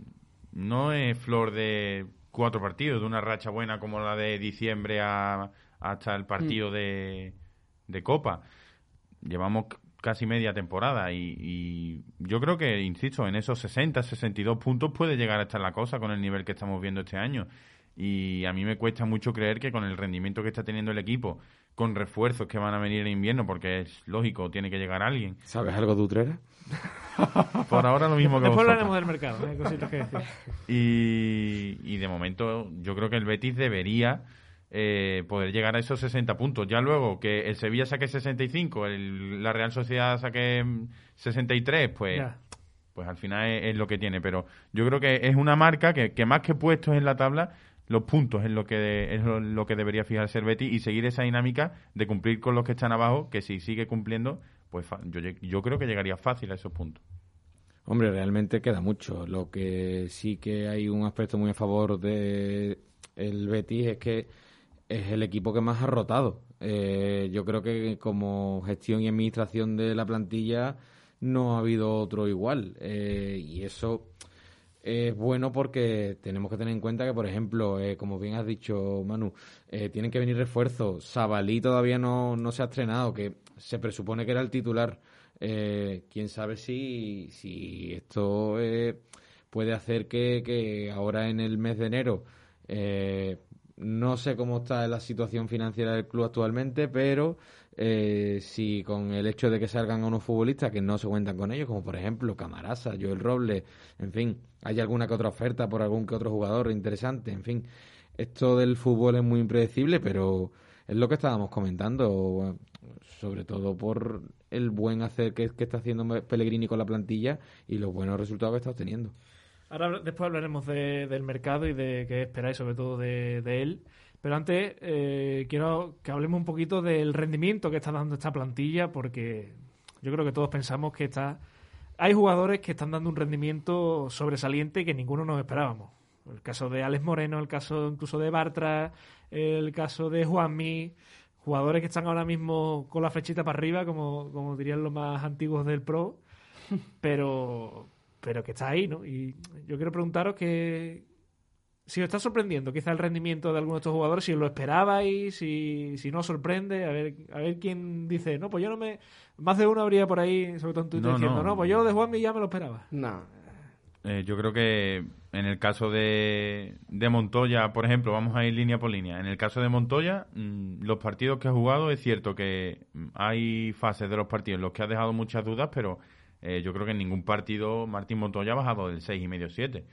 no es flor de cuatro partidos, de una racha buena como la de diciembre a- hasta el partido de, de Copa. Llevamos casi media temporada y, y yo creo que, insisto, en esos 60, 62 puntos puede llegar a estar la cosa con el nivel que estamos viendo este año. Y a mí me cuesta mucho creer que con el rendimiento que está teniendo el equipo, con refuerzos que van a venir en invierno, porque es lógico, tiene que llegar alguien. ¿Sabes algo de Utrera? Por ahora lo mismo que Después vosotros. hablaremos del mercado, hay cositas que decir. Y, y de momento yo creo que el Betis debería eh, poder llegar a esos 60 puntos. Ya luego que el Sevilla saque 65, el, la Real Sociedad saque mm, 63, pues, Ya. pues al final es, es lo que tiene. Pero yo creo que es una marca que, que más que puestos en la tabla, los puntos es lo que es lo, lo que debería fijarse el Betis y seguir esa dinámica de cumplir con los que están abajo, que si sigue cumpliendo, pues yo, yo creo que llegaría fácil a esos puntos. Hombre, realmente queda mucho. Lo que sí que hay un aspecto muy a favor de el Betis es que es el equipo que más ha rotado. Eh, yo creo que como gestión y administración de la plantilla no ha habido otro igual. Eh, y eso es bueno porque tenemos que tener en cuenta que, por ejemplo, eh, como bien has dicho, Manu, tienen que venir refuerzos. Sabalí todavía no, no se ha estrenado, que se presupone que era el titular. Quién sabe si, si esto puede hacer que, que ahora en el mes de enero, no sé cómo está la situación financiera del club actualmente, pero eh, si con el hecho de que salgan unos futbolistas que no se cuentan con ellos, como por ejemplo Camarasa, Joel Robles, en fin, hay alguna que otra oferta por algún que otro jugador interesante, en fin, esto del fútbol es muy impredecible, pero es lo que estábamos comentando, sobre todo por el buen hacer que, que está haciendo Pellegrini con la plantilla y los buenos resultados que está obteniendo. Ahora después hablaremos de- del mercado y de qué esperáis sobre todo de, de él. Pero antes eh, quiero que hablemos un poquito del rendimiento que está dando esta plantilla porque yo creo que todos pensamos que está... Hay jugadores que están dando un rendimiento sobresaliente que ninguno nos esperábamos. El caso de Alex Moreno, el caso incluso de Bartra, el caso de Juanmi, jugadores que están ahora mismo con la flechita para arriba, como, como dirían los más antiguos del Pro, pero, pero que está ahí, ¿no? Y yo quiero preguntaros que si os está sorprendiendo quizá el rendimiento de algunos de estos jugadores, si os lo esperabais, si, si no os sorprende, a ver, a ver quién dice, no, pues yo no me... Más de uno habría por ahí, sobre todo en Twitter, No, diciendo, no, no. pues yo lo de Juanmi ya me lo esperaba. No. Eh, yo creo que en el caso de, de Montoya, por ejemplo, vamos a ir línea por línea. En el caso de Montoya, mm, los partidos que ha jugado, es cierto que mm, hay fases de los partidos en los que ha dejado muchas dudas, pero eh, yo creo que en ningún partido Martín Montoya ha bajado del 6,5-7.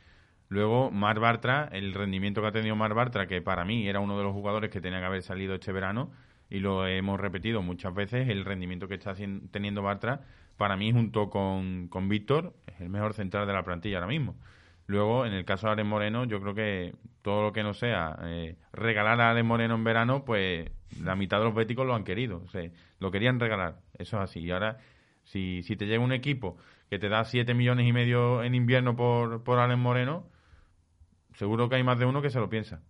Luego, Mar Bartra, el rendimiento que ha tenido Mar Bartra, que para mí era uno de los jugadores que tenía que haber salido este verano, y lo hemos repetido muchas veces, el rendimiento que está teniendo Bartra, para mí, junto con, con Víctor, es el mejor central de la plantilla ahora mismo. Luego, en el caso de Alex Moreno, yo creo que todo lo que no sea eh, regalar a Alex Moreno en verano, pues la mitad de los béticos lo han querido. O sea, lo querían regalar. Eso es así. Y ahora, si, si te llega un equipo que te da 7 millones y medio en invierno por, por Alex Moreno, seguro que hay más de uno que se lo piensa.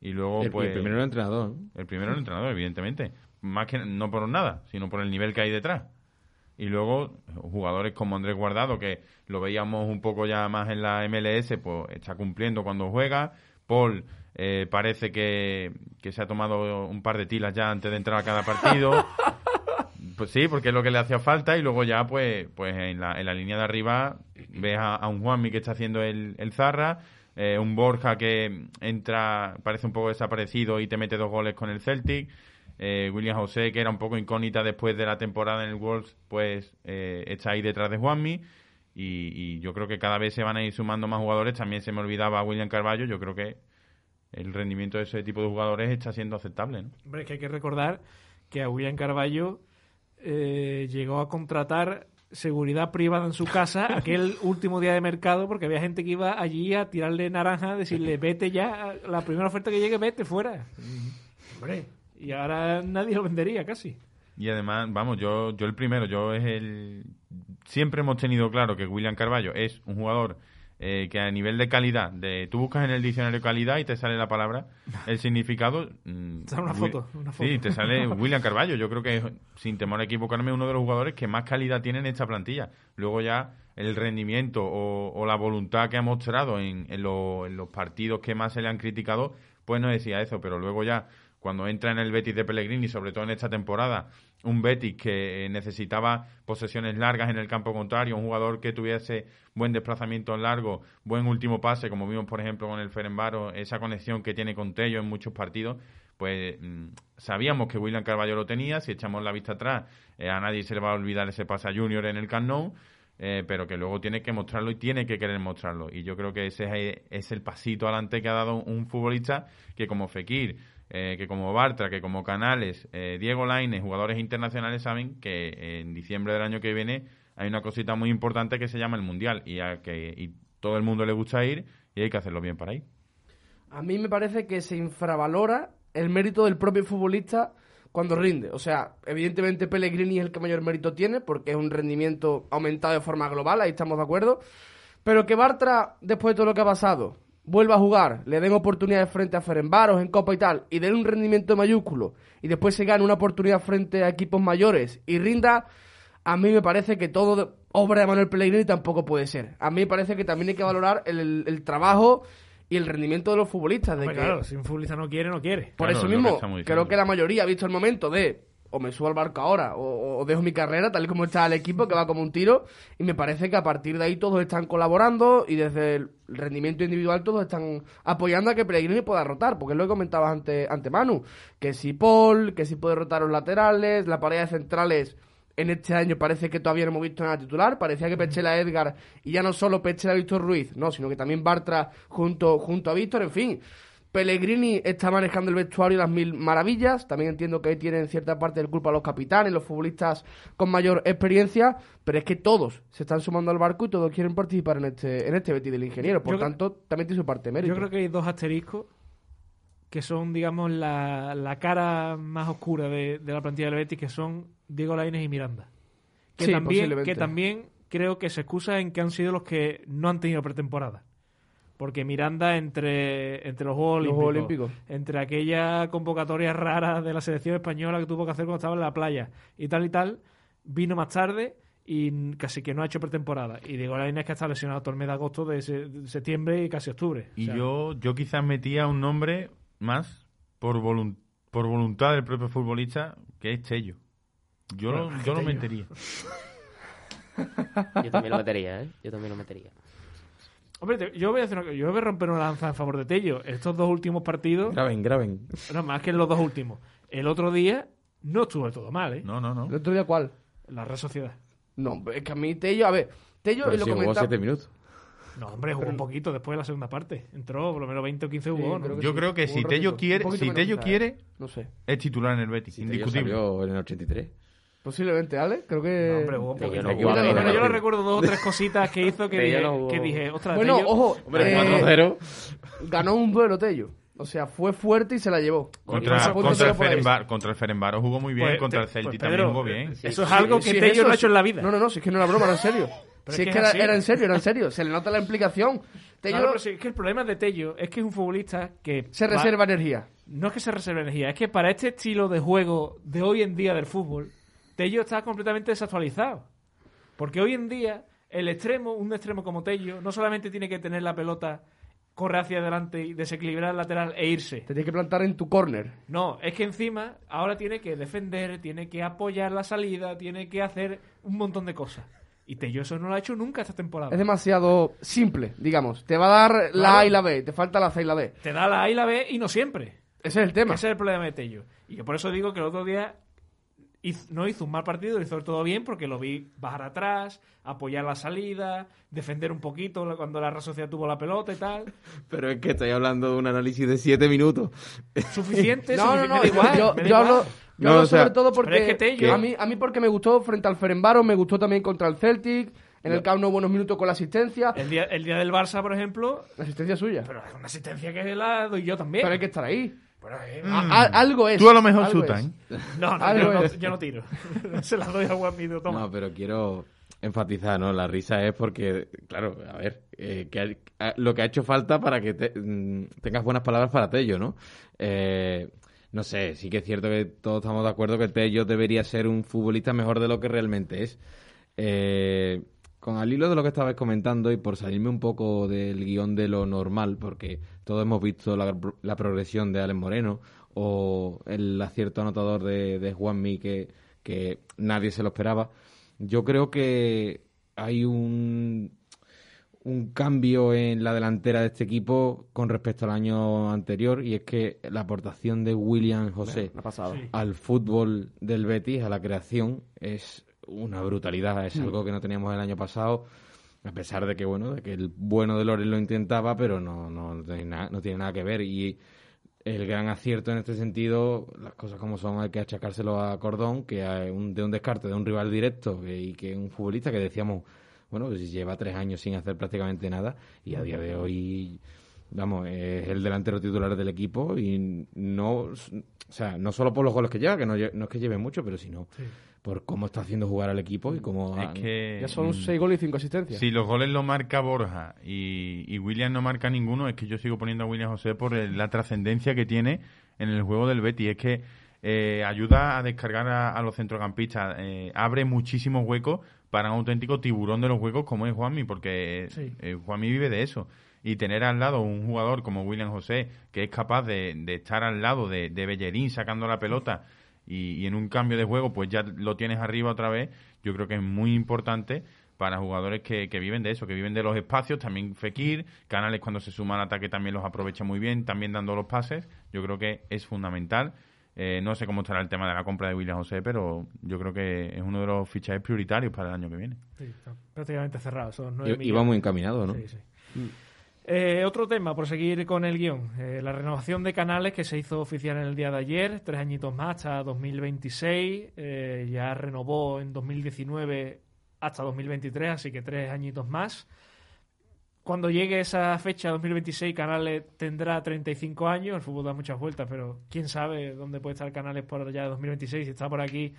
Y luego, el, pues. el primero el entrenador. El primero el entrenador, evidentemente. Más que no por nada, sino por el nivel que hay detrás. Y luego jugadores como Andrés Guardado, que lo veíamos un poco ya más en la MLS, pues está cumpliendo cuando juega. Paul eh, parece que, que se ha tomado un par de tilas ya antes de entrar a cada partido. Pues sí, porque es lo que le hacía falta y luego ya pues pues en la, en la línea de arriba ves a, un Juanmi que está haciendo el, el Zarra, eh, un Borja que entra, parece un poco desaparecido y te mete dos goles con el Celtic, eh, William José que era un poco incógnita después de la temporada en el Wolves, pues eh, está ahí detrás de Juanmi y, y yo creo que cada vez se van a ir sumando más jugadores, también se me olvidaba William Carballo, yo creo que el rendimiento de ese tipo de jugadores está siendo aceptable, ¿no? Hombre, es que hay que recordar que a William Carballo eh, llegó a contratar seguridad privada en su casa aquel último día de mercado porque había gente que iba allí a tirarle naranja, decirle vete ya, la primera oferta que llegue, vete fuera. Hombre, y ahora nadie lo vendería casi. Y además, vamos, yo, yo el primero, yo es el... Siempre hemos tenido claro que William Carballo es un jugador eh, que a nivel de calidad, de tú buscas en el diccionario calidad y te sale la palabra, el significado... mm, Te sale una foto, una foto. Sí, te sale William Carballo. Yo creo que, sin temor a equivocarme, uno de los jugadores que más calidad tiene en esta plantilla. Luego ya el rendimiento o, o la voluntad que ha mostrado en, en lo- en los partidos que más se le han criticado, pues no decía eso, pero luego ya cuando entra en el Betis de Pellegrini, sobre todo en esta temporada, un Betis que eh, necesitaba posesiones largas en el campo contrario, un jugador que tuviese buen desplazamiento largo, buen último pase, como vimos por ejemplo con el Ferenbaro, esa conexión que tiene con Tello en muchos partidos, pues mm, sabíamos que William Carballo lo tenía, si echamos la vista atrás, eh, a nadie se le va a olvidar ese pase a Junior en el Camp Nou, eh, pero que luego tiene que mostrarlo y tiene que querer mostrarlo. Y yo creo que ese es, es el pasito adelante que ha dado un futbolista que como Fekir, eh, que como Bartra, que como Canales, eh, Diego Lainez, jugadores internacionales saben que en diciembre del año que viene hay una cosita muy importante que se llama el Mundial y a que y todo el mundo le gusta ir y hay que hacerlo bien para ir. A mí me parece que se infravalora el mérito del propio futbolista cuando rinde. O sea, evidentemente Pellegrini es el que mayor mérito tiene porque es un rendimiento aumentado de forma global, ahí estamos de acuerdo. Pero que Bartra, después de todo lo que ha pasado, vuelva a jugar, le den oportunidades frente a Ferenbaros en Copa y tal, y den un rendimiento mayúsculo, y después se gane una oportunidad frente a equipos mayores y rinda, a mí me parece que todo obra de Manuel Pellegrini tampoco puede ser. A mí me parece que también hay que valorar el, el- el trabajo y el rendimiento de los futbolistas. De Hombre, que, claro, si un futbolista no quiere, no quiere. por Claro, eso es lo que mismo, creo que la mayoría ha visto el momento de o me subo al barco ahora o, o dejo mi carrera tal y como está el equipo que va como un tiro y me parece que a partir de ahí todos están colaborando y desde el rendimiento individual todos están apoyando a que Pellegrini pueda rotar porque es lo que comentabas ante, ante Manu que si Paul, que si puede rotar los laterales la pareja de centrales en este año parece que todavía no hemos visto nada titular. Parecía que Pechela Edgar y ya no solo Pechela Víctor Ruiz, no, sino que también Bartra junto, junto a Víctor. En fin, Pellegrini está manejando el vestuario las mil maravillas. También entiendo que ahí tienen cierta parte del culpa los capitanes, los futbolistas con mayor experiencia. Pero es que todos se están sumando al barco y todos quieren participar en este, en este Betis del ingeniero. Por Yo creo- tanto, también tiene su parte de mérito. Yo creo que hay dos asteriscos que son, digamos, la, la cara más oscura de, de la plantilla del Betis, que son Diego Lainez y Miranda. Que, Sí, también, que también creo que se excusa en que han sido los que no han tenido pretemporada. Porque Miranda, entre, entre los Juegos Los Olímpicos, Juegos Olímpicos. entre aquella convocatoria rara de la selección española que tuvo que hacer cuando estaba en la playa y tal y tal, vino más tarde y casi que no ha hecho pretemporada. Y Diego Lainez que está lesionado todo el mes de agosto, de, se- de septiembre y casi octubre. O Y sea, yo, yo quizás metía un nombre más por, volun- por voluntad del propio futbolista, que es Tello. Yo, lo- yo lo metería. Yo también lo metería, ¿eh? Yo también lo metería. Hombre, te- yo voy a hacer una- yo voy a romper una lanza en favor de Tello. Estos dos últimos partidos, Graben, graben. no más que los dos últimos. El otro día no estuvo todo mal, ¿eh? No, no, no. ¿El otro día cuál? La Real Sociedad. No, es que a mí Tello, a ver, Tello Pero lo si jugó comentaba. 7 minutos. No, hombre, jugó un poquito después de la segunda parte. Entró por lo menos 20 o 15 jugó, ¿no? creo Yo sí, creo que si Tello quiere- si Tello quiere-. No sé. Es titular en el Betis, Tello indiscutible. salió en el 83. Posiblemente, ¿Ale? Creo que... No, hombre, poquito. no yo recuerdo dos o tres cositas que hizo que dije, que dije ostras, Bueno, Tello- ojo, Hombre, eh, 4-0. ganó un duelo Tello. O sea, fue fuerte y se la llevó. Contra, contra, el. Ferenbar, contra el Ferenbaro jugó muy bien, Pues, contra el Celtic pues, también Pedro, jugó bien. Eso es algo que Sí, Tello eso, no ha hecho en la vida. No, no, no, si es que no era broma, era en serio. Pero si es es que era, era en serio, era en serio. Se le nota la implicación. Tello Claro, pero sí, es que el problema de Tello es que es un futbolista que se va- reserva energía. No es que se reserve energía, es que para este estilo de juego de hoy en día del fútbol, Tello está completamente desactualizado. Porque hoy en día, el extremo, un extremo como Tello, no solamente tiene que tener la pelota, correr hacia adelante y desequilibrar el lateral e irse. Te tienes que plantar en tu córner. No, es que encima ahora tiene que defender, tiene que apoyar la salida, tiene que hacer un montón de cosas. Y Tello eso no lo ha hecho nunca esta temporada. Es demasiado simple, digamos. Te va a dar la Claro. A y la B, te falta la C y la D. Te da la A y la B y no siempre. Ese es el tema. Ese es el problema de Tello. Y yo por eso digo que el otro día hizo- no hizo un mal partido, lo hizo todo bien porque lo vi bajar atrás, apoyar la salida, defender un poquito cuando la Real Sociedad tuvo la pelota y tal. Pero es que estoy hablando de un análisis de 7 minutos. Suficiente, No, no, no. me da igual, yo me da yo igual. hablo, yo No, hablo o sea, sobre todo porque es que a, mí, a mí porque me gustó frente al Ferenbaro, me gustó también contra el Celtic. En el Camp Nou buenos minutos con la asistencia. El día, el día del Barça, por ejemplo, La asistencia suya. pero es una asistencia que la doy yo también. Pero hay que estar ahí. Pero, eh, Mm. A- a- algo es. Tú a lo mejor. ¿eh? No, no, yo no, yo no tiro. Se las doy a Juan Mido, toma. No, pero quiero enfatizar, ¿no? La risa es porque, claro, a ver, eh, que hay- a- lo que ha hecho falta para que te- mm, tengas buenas palabras para Tello, ¿no? Eh, no sé, sí que es cierto que todos estamos de acuerdo que Tello debería ser un futbolista mejor de lo que realmente es. Eh, con al hilo de lo que estabais comentando y por salirme un poco del guion de lo normal, porque todos hemos visto la, la progresión de Alex Moreno o el acierto anotador de, de Juanmi que, que nadie se lo esperaba. Yo creo que hay un, un cambio en la delantera de este equipo con respecto al año anterior y es que la aportación de William José Ha pasado. Sí. al fútbol del Betis, a la creación, es una brutalidad. Es algo que no teníamos el año pasado, a pesar de que bueno, de que el bueno de Loren lo intentaba, pero no, no, tiene, nada, no tiene nada que ver. Y el gran acierto en este sentido, las cosas como son, hay que achacárselo a Cordón, que un- de un descarte de un rival directo y que un futbolista que decíamos, bueno, pues lleva tres años sin hacer prácticamente nada y a día de hoy vamos, es el delantero titular del equipo y no, o sea, no solo por los goles que lleva, que no, no es que lleve mucho, pero sino por cómo está haciendo jugar al equipo y cómo Es han- que Ya son mm, 6 goles y 5 asistencias. si los goles los marca Borja y, y William no marca ninguno, es que yo sigo poniendo a William José por el- la trascendencia que tiene en el juego del Betis. Es que eh, ayuda a descargar a, a los centrocampistas, eh, abre muchísimos huecos para un auténtico tiburón de los huecos como es Juanmi, porque Sí. eh, Juanmi vive de eso. Y tener al lado un jugador como William José, que es capaz de, de estar al lado de, de Bellerín sacando la pelota y, y en un cambio de juego pues ya lo tienes arriba otra vez, yo creo que es muy importante para jugadores que, que viven de eso, que viven de los espacios, también Fekir, Canales cuando se suma al ataque también los aprovecha muy bien, también dando los pases, yo creo que es fundamental. Eh, no sé cómo estará el tema de la compra de William José, pero yo creo que es uno de los fichajes prioritarios para el año que viene. Sí, está prácticamente cerrado. Son nueve y, y millones. va muy encaminado, ¿no? Sí, sí. Eh, otro tema, por seguir con el guion, eh, la renovación de canales que se hizo oficial en el día de ayer, tres añitos más hasta 2026, eh, ya renovó en 2019 hasta 2023, así que tres añitos más. Cuando llegue esa fecha, 2026, Canales tendrá 35 años, el fútbol da muchas vueltas, pero quién sabe dónde puede estar Canales por allá de 2026, si está por aquí,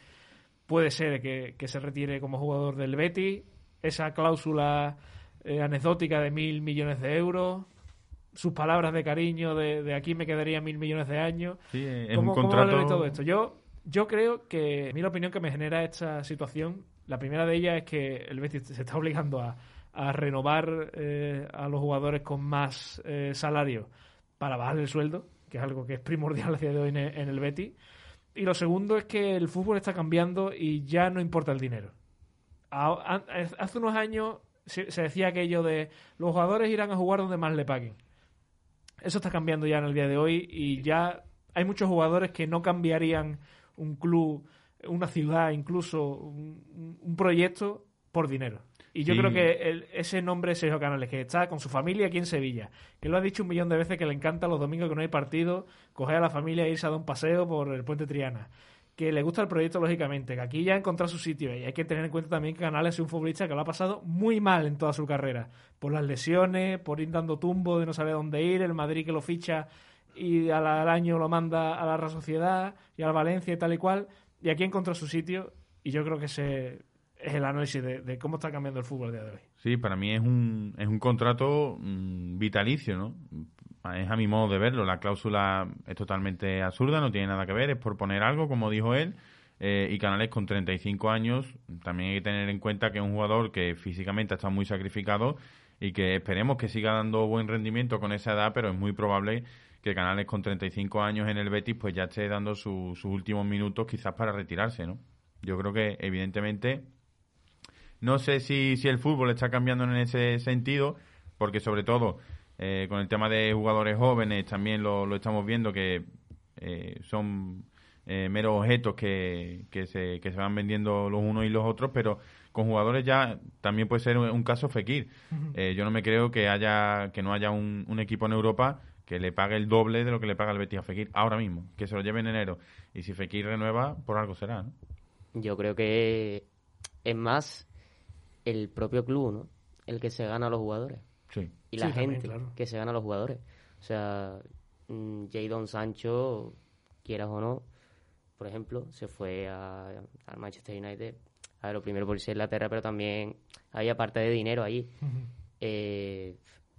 puede ser que, que se retire como jugador del Betis, esa cláusula eh, anecdótica de mil millones de euros, sus palabras de cariño de, de aquí me quedaría mil millones de años. Sí, es ¿Cómo, un contrato... todo esto? Yo, yo creo que, a mí la opinión que me genera esta situación, la primera de ellas es que el Betis se está obligando a, a renovar eh, a los jugadores con más eh, salario para bajar el sueldo, que es algo que es primordial a día de hoy en el, en el Betis. Y lo segundo es que el fútbol está cambiando y ya no importa el dinero. A- a- hace unos años se, se decía aquello de los jugadores irán a jugar donde más le paguen. Eso está cambiando ya en el día de hoy y ya hay muchos jugadores que no cambiarían un club, una ciudad, incluso un, proyecto por dinero. Y yo Sí. creo que el- ese nombre es Sergio Canales, que está con su familia aquí en Sevilla, que lo ha dicho un millón de veces que le encanta los domingos que no hay partido, coger a la familia e irse a dar un paseo por el puente Triana. Que le gusta el proyecto, lógicamente, que aquí ya ha encontrado su sitio. Y hay que tener en cuenta también que Canales es un futbolista que lo ha pasado muy mal en toda su carrera. Por las lesiones, por ir dando tumbo de no saber dónde ir, el Madrid que lo ficha y al, año lo manda a la Real Sociedad y al Valencia y tal y cual. Y aquí encontró su sitio y yo creo que ese es el análisis de, cómo está cambiando el fútbol el día de hoy. Sí, para mí es un, es un contrato mm, vitalicio, ¿no? Es a mi modo de verlo. La cláusula es totalmente absurda, no tiene nada que ver, es por poner algo, como dijo él. Eh, y Canales con 35 años, también hay que tener en cuenta que es un jugador que físicamente está muy sacrificado y que esperemos que siga dando buen rendimiento con esa edad, pero es muy probable que Canales con 35 años en el Betis pues ya esté dando su- sus últimos minutos quizás para retirarse, ¿no? Yo creo que evidentemente no sé si, si el fútbol está cambiando en ese sentido, porque sobre todo eh, con el tema de jugadores jóvenes también lo, lo estamos viendo que eh, son eh, meros objetos que, que, se, que se van vendiendo los unos y los otros, pero con jugadores ya también puede ser un, un caso Fekir. Eh, yo no me creo que haya que no haya un, un equipo en Europa que le pague el doble de lo que le paga el Betis a Fekir ahora mismo, que se lo lleve en enero. Y si Fekir renueva, por algo será, ¿no? Yo creo que es más el propio club, ¿no? El que se gana a los jugadores. Y la Sí, también, gente claro. que se gana a los jugadores. O sea, mm, Jadon Sancho, quieras o no, por ejemplo, se fue a- al Manchester United. A ver, lo primero por a Inglaterra, pero también había parte de dinero allí. Eh,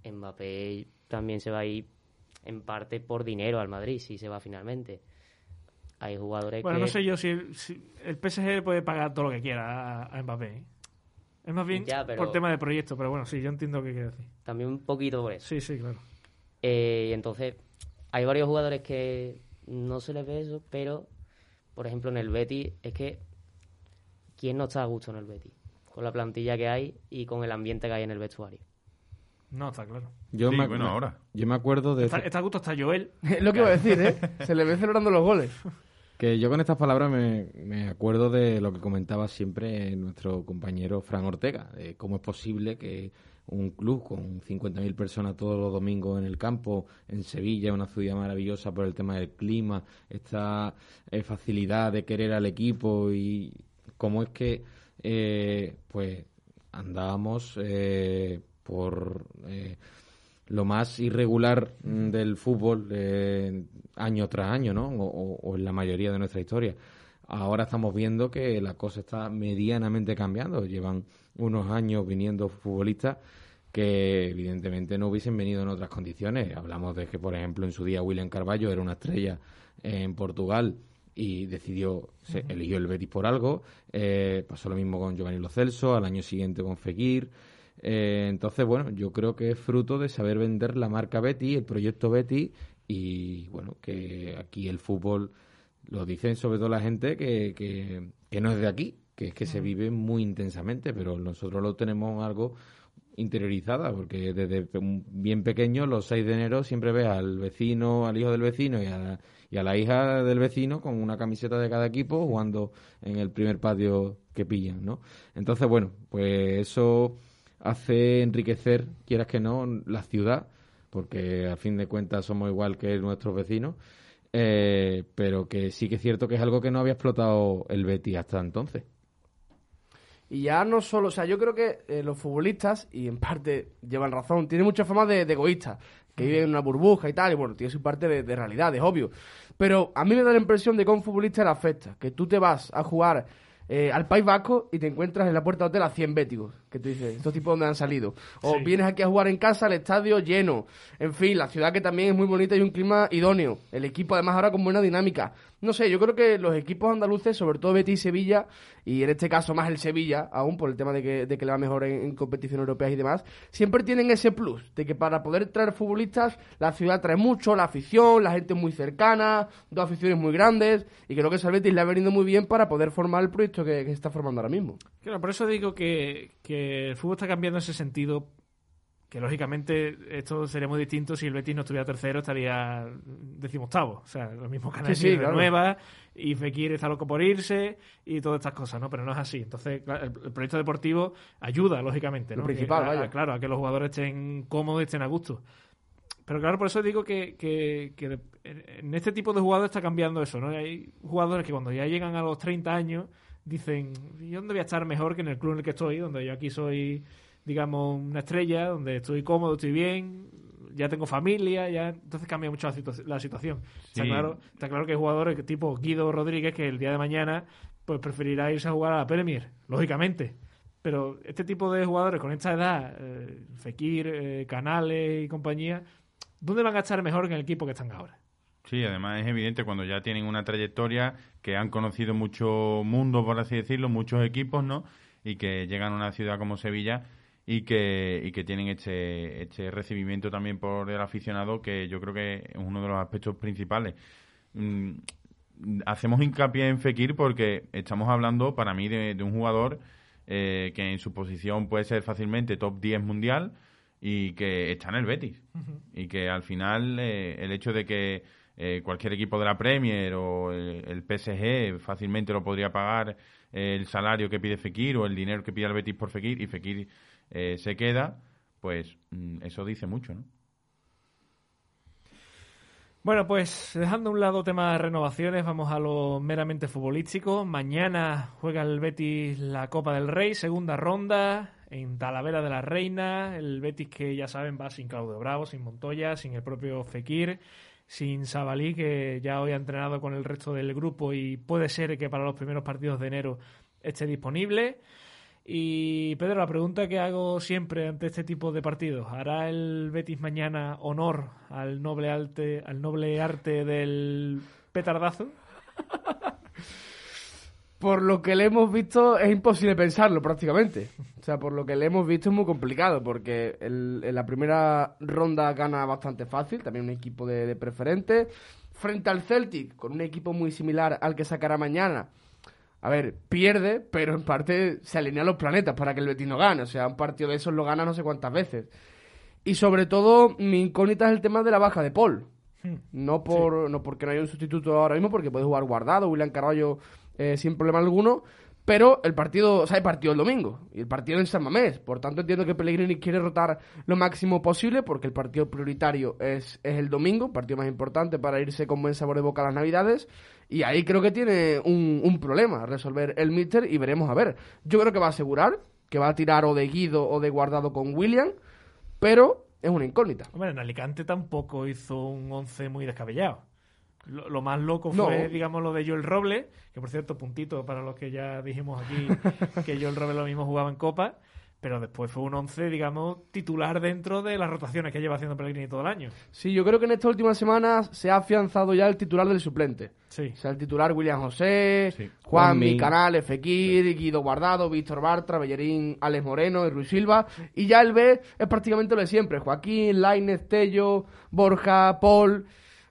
Mbappé también se va a ir en parte por dinero al Madrid, si se va finalmente. Hay jugadores Bueno, que... no sé yo si, si el PSG puede pagar todo lo que quiera a, a Mbappé. ¿eh? Es más bien Ya, pero- por tema de proyecto, pero bueno, sí, yo entiendo lo que quiere decir. También un poquito por eso. Sí, sí, claro. Eh, y entonces, hay varios jugadores que no se les ve eso, pero, por ejemplo, en el Betis, es que, ¿quién no está a gusto en el Betis? Con la plantilla que hay y con el ambiente que hay en el vestuario. No, está claro. Yo Sí, me, bueno, me- ahora. Yo me acuerdo de... Está, está a gusto hasta Joel. Es lo que iba a decir, ¿eh? Se le ve celebrando los goles. Que yo con estas palabras me, me acuerdo de lo que comentaba siempre nuestro compañero Fran Ortega, de cómo es posible que un club con 50.000 personas todos los domingos en el campo, en Sevilla, una ciudad maravillosa por el tema del clima, esta eh, facilidad de querer al equipo y cómo es que eh, pues andábamos eh, por eh, lo más irregular mm, del fútbol eh, año tras año, ¿no? O, o- o en la mayoría de nuestra historia. Ahora estamos viendo que la cosa está medianamente cambiando. Llevan unos años viniendo futbolistas que evidentemente no hubiesen venido en otras condiciones. Hablamos de que, por ejemplo, en su día William Carballo era una estrella en Portugal y decidió, se eligió el Betis por algo. Eh, pasó lo mismo con Giovanni Lo Celso, al año siguiente con Fekir. Eh, entonces, bueno, yo creo que es fruto de saber vender la marca Betty, el proyecto Betty, y bueno, que aquí el fútbol lo dicen sobre todo la gente que, que, que no es de aquí, que es que se vive muy intensamente, pero nosotros lo tenemos algo interiorizada, porque desde bien pequeño, los 6 de enero, siempre ves al vecino, al hijo del vecino y a, la, y a la hija del vecino con una camiseta de cada equipo jugando en el primer patio que pillan, ¿no? Entonces, bueno, pues eso hace enriquecer, quieras que no, la ciudad, porque a fin de cuentas somos igual que nuestros vecinos, eh, pero que sí que es cierto que es algo que no había explotado el Betis hasta entonces. Y ya no solo, o sea, yo creo que eh, los futbolistas, y en parte llevan razón, tienen mucha fama de, de egoístas, que viven en una burbuja y tal, y bueno, tiene su parte de, realidad, es obvio. Pero a mí me da la impresión de que a un futbolista le afecta, que tú te vas a jugar eh, al País Vasco y te encuentras en la puerta de hotel a 100 béticos, que tú dices, estos tipos donde han salido. O Sí. vienes aquí a jugar en casa, al estadio lleno. En fin, la ciudad que también es muy bonita y un clima idóneo. El equipo además ahora con buena dinámica. No sé, yo creo que los equipos andaluces, sobre todo Betis y Sevilla, y en este caso más el Sevilla, aún por el tema de que, de que le va mejor en, competiciones europeas y demás, siempre tienen ese plus, de que para poder traer futbolistas, la ciudad trae mucho, la afición, la gente muy cercana, dos aficiones muy grandes, y creo que eso al Betis le ha venido muy bien para poder formar el proyecto que, se está formando ahora mismo. Claro, por eso digo que, que el fútbol está cambiando ese sentido. Que lógicamente esto sería muy distinto si el Betis no estuviera tercero, estaría decimoctavo. O sea, lo mismo Canales Sí, sí, claro. renueva y Fekir está loco por irse y todas estas cosas, ¿no? Pero no es así. Entonces, el, proyecto deportivo ayuda, lógicamente, Lo ¿no? principal, a- vaya. Claro, a que los jugadores estén cómodos y estén a gusto. Pero claro, por eso digo que, que- que en este tipo de jugadores está cambiando eso, ¿no? Hay jugadores que cuando ya llegan a los 30 años dicen, ¿y dónde voy a estar mejor que en el club en el que estoy? Donde yo aquí soy, digamos, una estrella, donde estoy cómodo, estoy bien, ya tengo familia, ya entonces cambia mucho la, situa- la situación. Está, claro, está claro que hay jugadores tipo Guido Rodríguez que el día de mañana pues preferirá irse a jugar a la Premier, lógicamente. Pero este tipo de jugadores con esta edad, eh, Fekir, eh, Canales y compañía, ¿dónde van a estar mejor que en el equipo que están ahora? Sí, además es evidente cuando ya tienen una trayectoria, que han conocido mucho mundo, por así decirlo, muchos equipos, ¿no? Y que llegan a una ciudad como Sevilla y que, y que tienen este, este recibimiento también por el aficionado, que yo creo que es uno de los aspectos principales. Mm, hacemos hincapié en Fekir porque estamos hablando, para mí, de, de un jugador eh, que en su posición puede ser fácilmente top 10 mundial y que está en el Betis. Y que al final eh, el hecho de que eh, cualquier equipo de la Premier o el, el PSG fácilmente lo podría pagar eh, el salario que pide Fekir o el dinero que pide el Betis por Fekir y Fekir eh, se queda, pues mm, eso dice mucho, ¿no? Bueno, pues dejando a un lado temas de renovaciones, vamos a lo meramente futbolístico. Mañana juega el Betis la Copa del Rey, segunda ronda, en Talavera de la Reina. El Betis que ya saben va sin Claudio Bravo, sin Montoya, sin el propio Fekir. sin Sabalí, que ya hoy ha entrenado con el resto del grupo y puede ser que para los primeros partidos de enero esté disponible. Y Pedro, la pregunta que hago siempre ante este tipo de partidos, ¿hará el Betis mañana honor al noble arte, al noble arte del petardazo? Por lo que le hemos visto es imposible pensarlo prácticamente. O sea, por lo que le hemos visto es muy complicado porque en la primera ronda gana bastante fácil, también un equipo de preferente. Frente al Celtic, con un equipo muy similar al que sacará mañana. A ver, pierde, pero en parte se alinean los planetas para que el Betis no gane. O sea, un partido de esos lo gana no sé cuántas veces. Y sobre todo, mi incógnita es el tema de la baja de Paul. No, por, no porque no haya un sustituto ahora mismo, porque puede jugar guardado, William Carballo eh, sin problema alguno. Pero el partido, o sea, hay partido el domingo y el partido en San Mamés. Por tanto, entiendo que Pellegrini quiere rotar lo máximo posible porque el partido prioritario es, es el domingo, partido más importante para irse con buen sabor de boca a las Navidades. Y ahí creo que tiene un, un problema resolver el Mister y veremos a ver. Yo creo que va a asegurar que va a tirar o de Guido o de guardado con William, pero es una incógnita. Hombre, en Alicante tampoco hizo un 11 muy descabellado. Lo, lo más loco No. fue, digamos, lo de Joel Roble, que por cierto, puntito para los que ya dijimos aquí que Joel Roble lo mismo jugaba en Copa, pero después fue un 11, digamos, titular dentro de las rotaciones que lleva haciendo Pellegrini todo el año. Sí, yo creo que en estas últimas semanas se ha afianzado ya el titular del suplente. Sí. O sea, el titular William José, Sí. Juanmi. Canales, Fekir, Guido Guardado, Víctor Bartra, Bellerín, Alex Moreno y Ruiz Silva. Y ya el B es prácticamente lo de siempre. Joaquín, Lainez, Tello, Borja, Paul,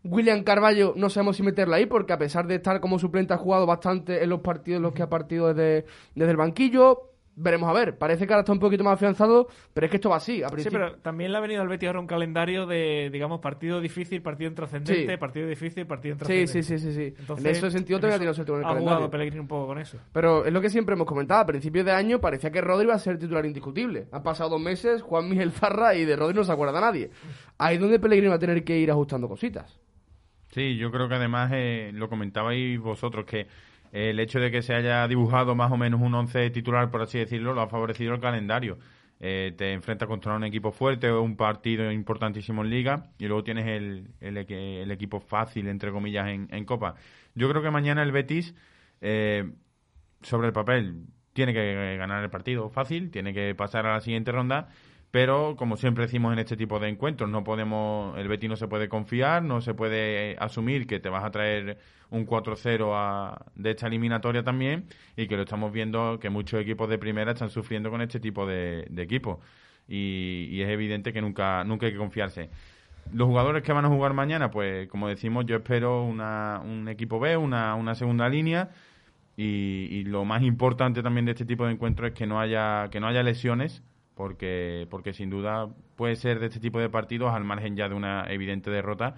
William Carballo. No sabemos si meterla ahí porque a pesar de estar como suplente ha jugado bastante en los partidos en los que ha partido desde, desde el banquillo. Veremos a ver. Parece que ahora está un poquito más afianzado, pero es que esto va así. A Sí, pero también le ha venido al Betis ahora un calendario de, digamos, partido difícil, partido intrascendente, Sí. partido difícil, partido Sí, intrascendente. sí, sí, sí, sí. Entonces, en ese sentido ha eso tenido suerte con el ha calendario. jugado Pellegrini un poco con eso. Pero es lo que siempre hemos comentado. A principios de año parecía que Rodri iba a ser titular indiscutible. Han pasado dos meses, Juan Miguel Zarra y de Rodri no se acuerda nadie. Ahí es donde Pellegrini va a tener que ir ajustando cositas. Sí, yo creo que además eh, lo comentabais vosotros que el hecho de que se haya dibujado más o menos un once titular, por así decirlo, lo ha favorecido el calendario. Eh, te enfrentas contra un equipo fuerte o un partido importantísimo en Liga y luego tienes el, el, el equipo fácil, entre comillas, en, en Copa. Yo creo que mañana el Betis, eh, sobre el papel, tiene que ganar el partido fácil, tiene que pasar a la siguiente ronda pero como siempre decimos en este tipo de encuentros, no podemos, el Betis no se puede confiar, no se puede asumir que te vas a traer un 4-0 a- de esta eliminatoria también y que lo estamos viendo que muchos equipos de primera están sufriendo con este tipo de, de equipos y, y es evidente que nunca, nunca hay que confiarse. Los jugadores que van a jugar mañana, pues como decimos, yo espero una, un equipo B, una, una segunda línea y, y lo más importante también de este tipo de encuentros es que no haya, que no haya lesiones porque, porque sin duda puede ser de este tipo de partidos, al margen ya de una evidente derrota,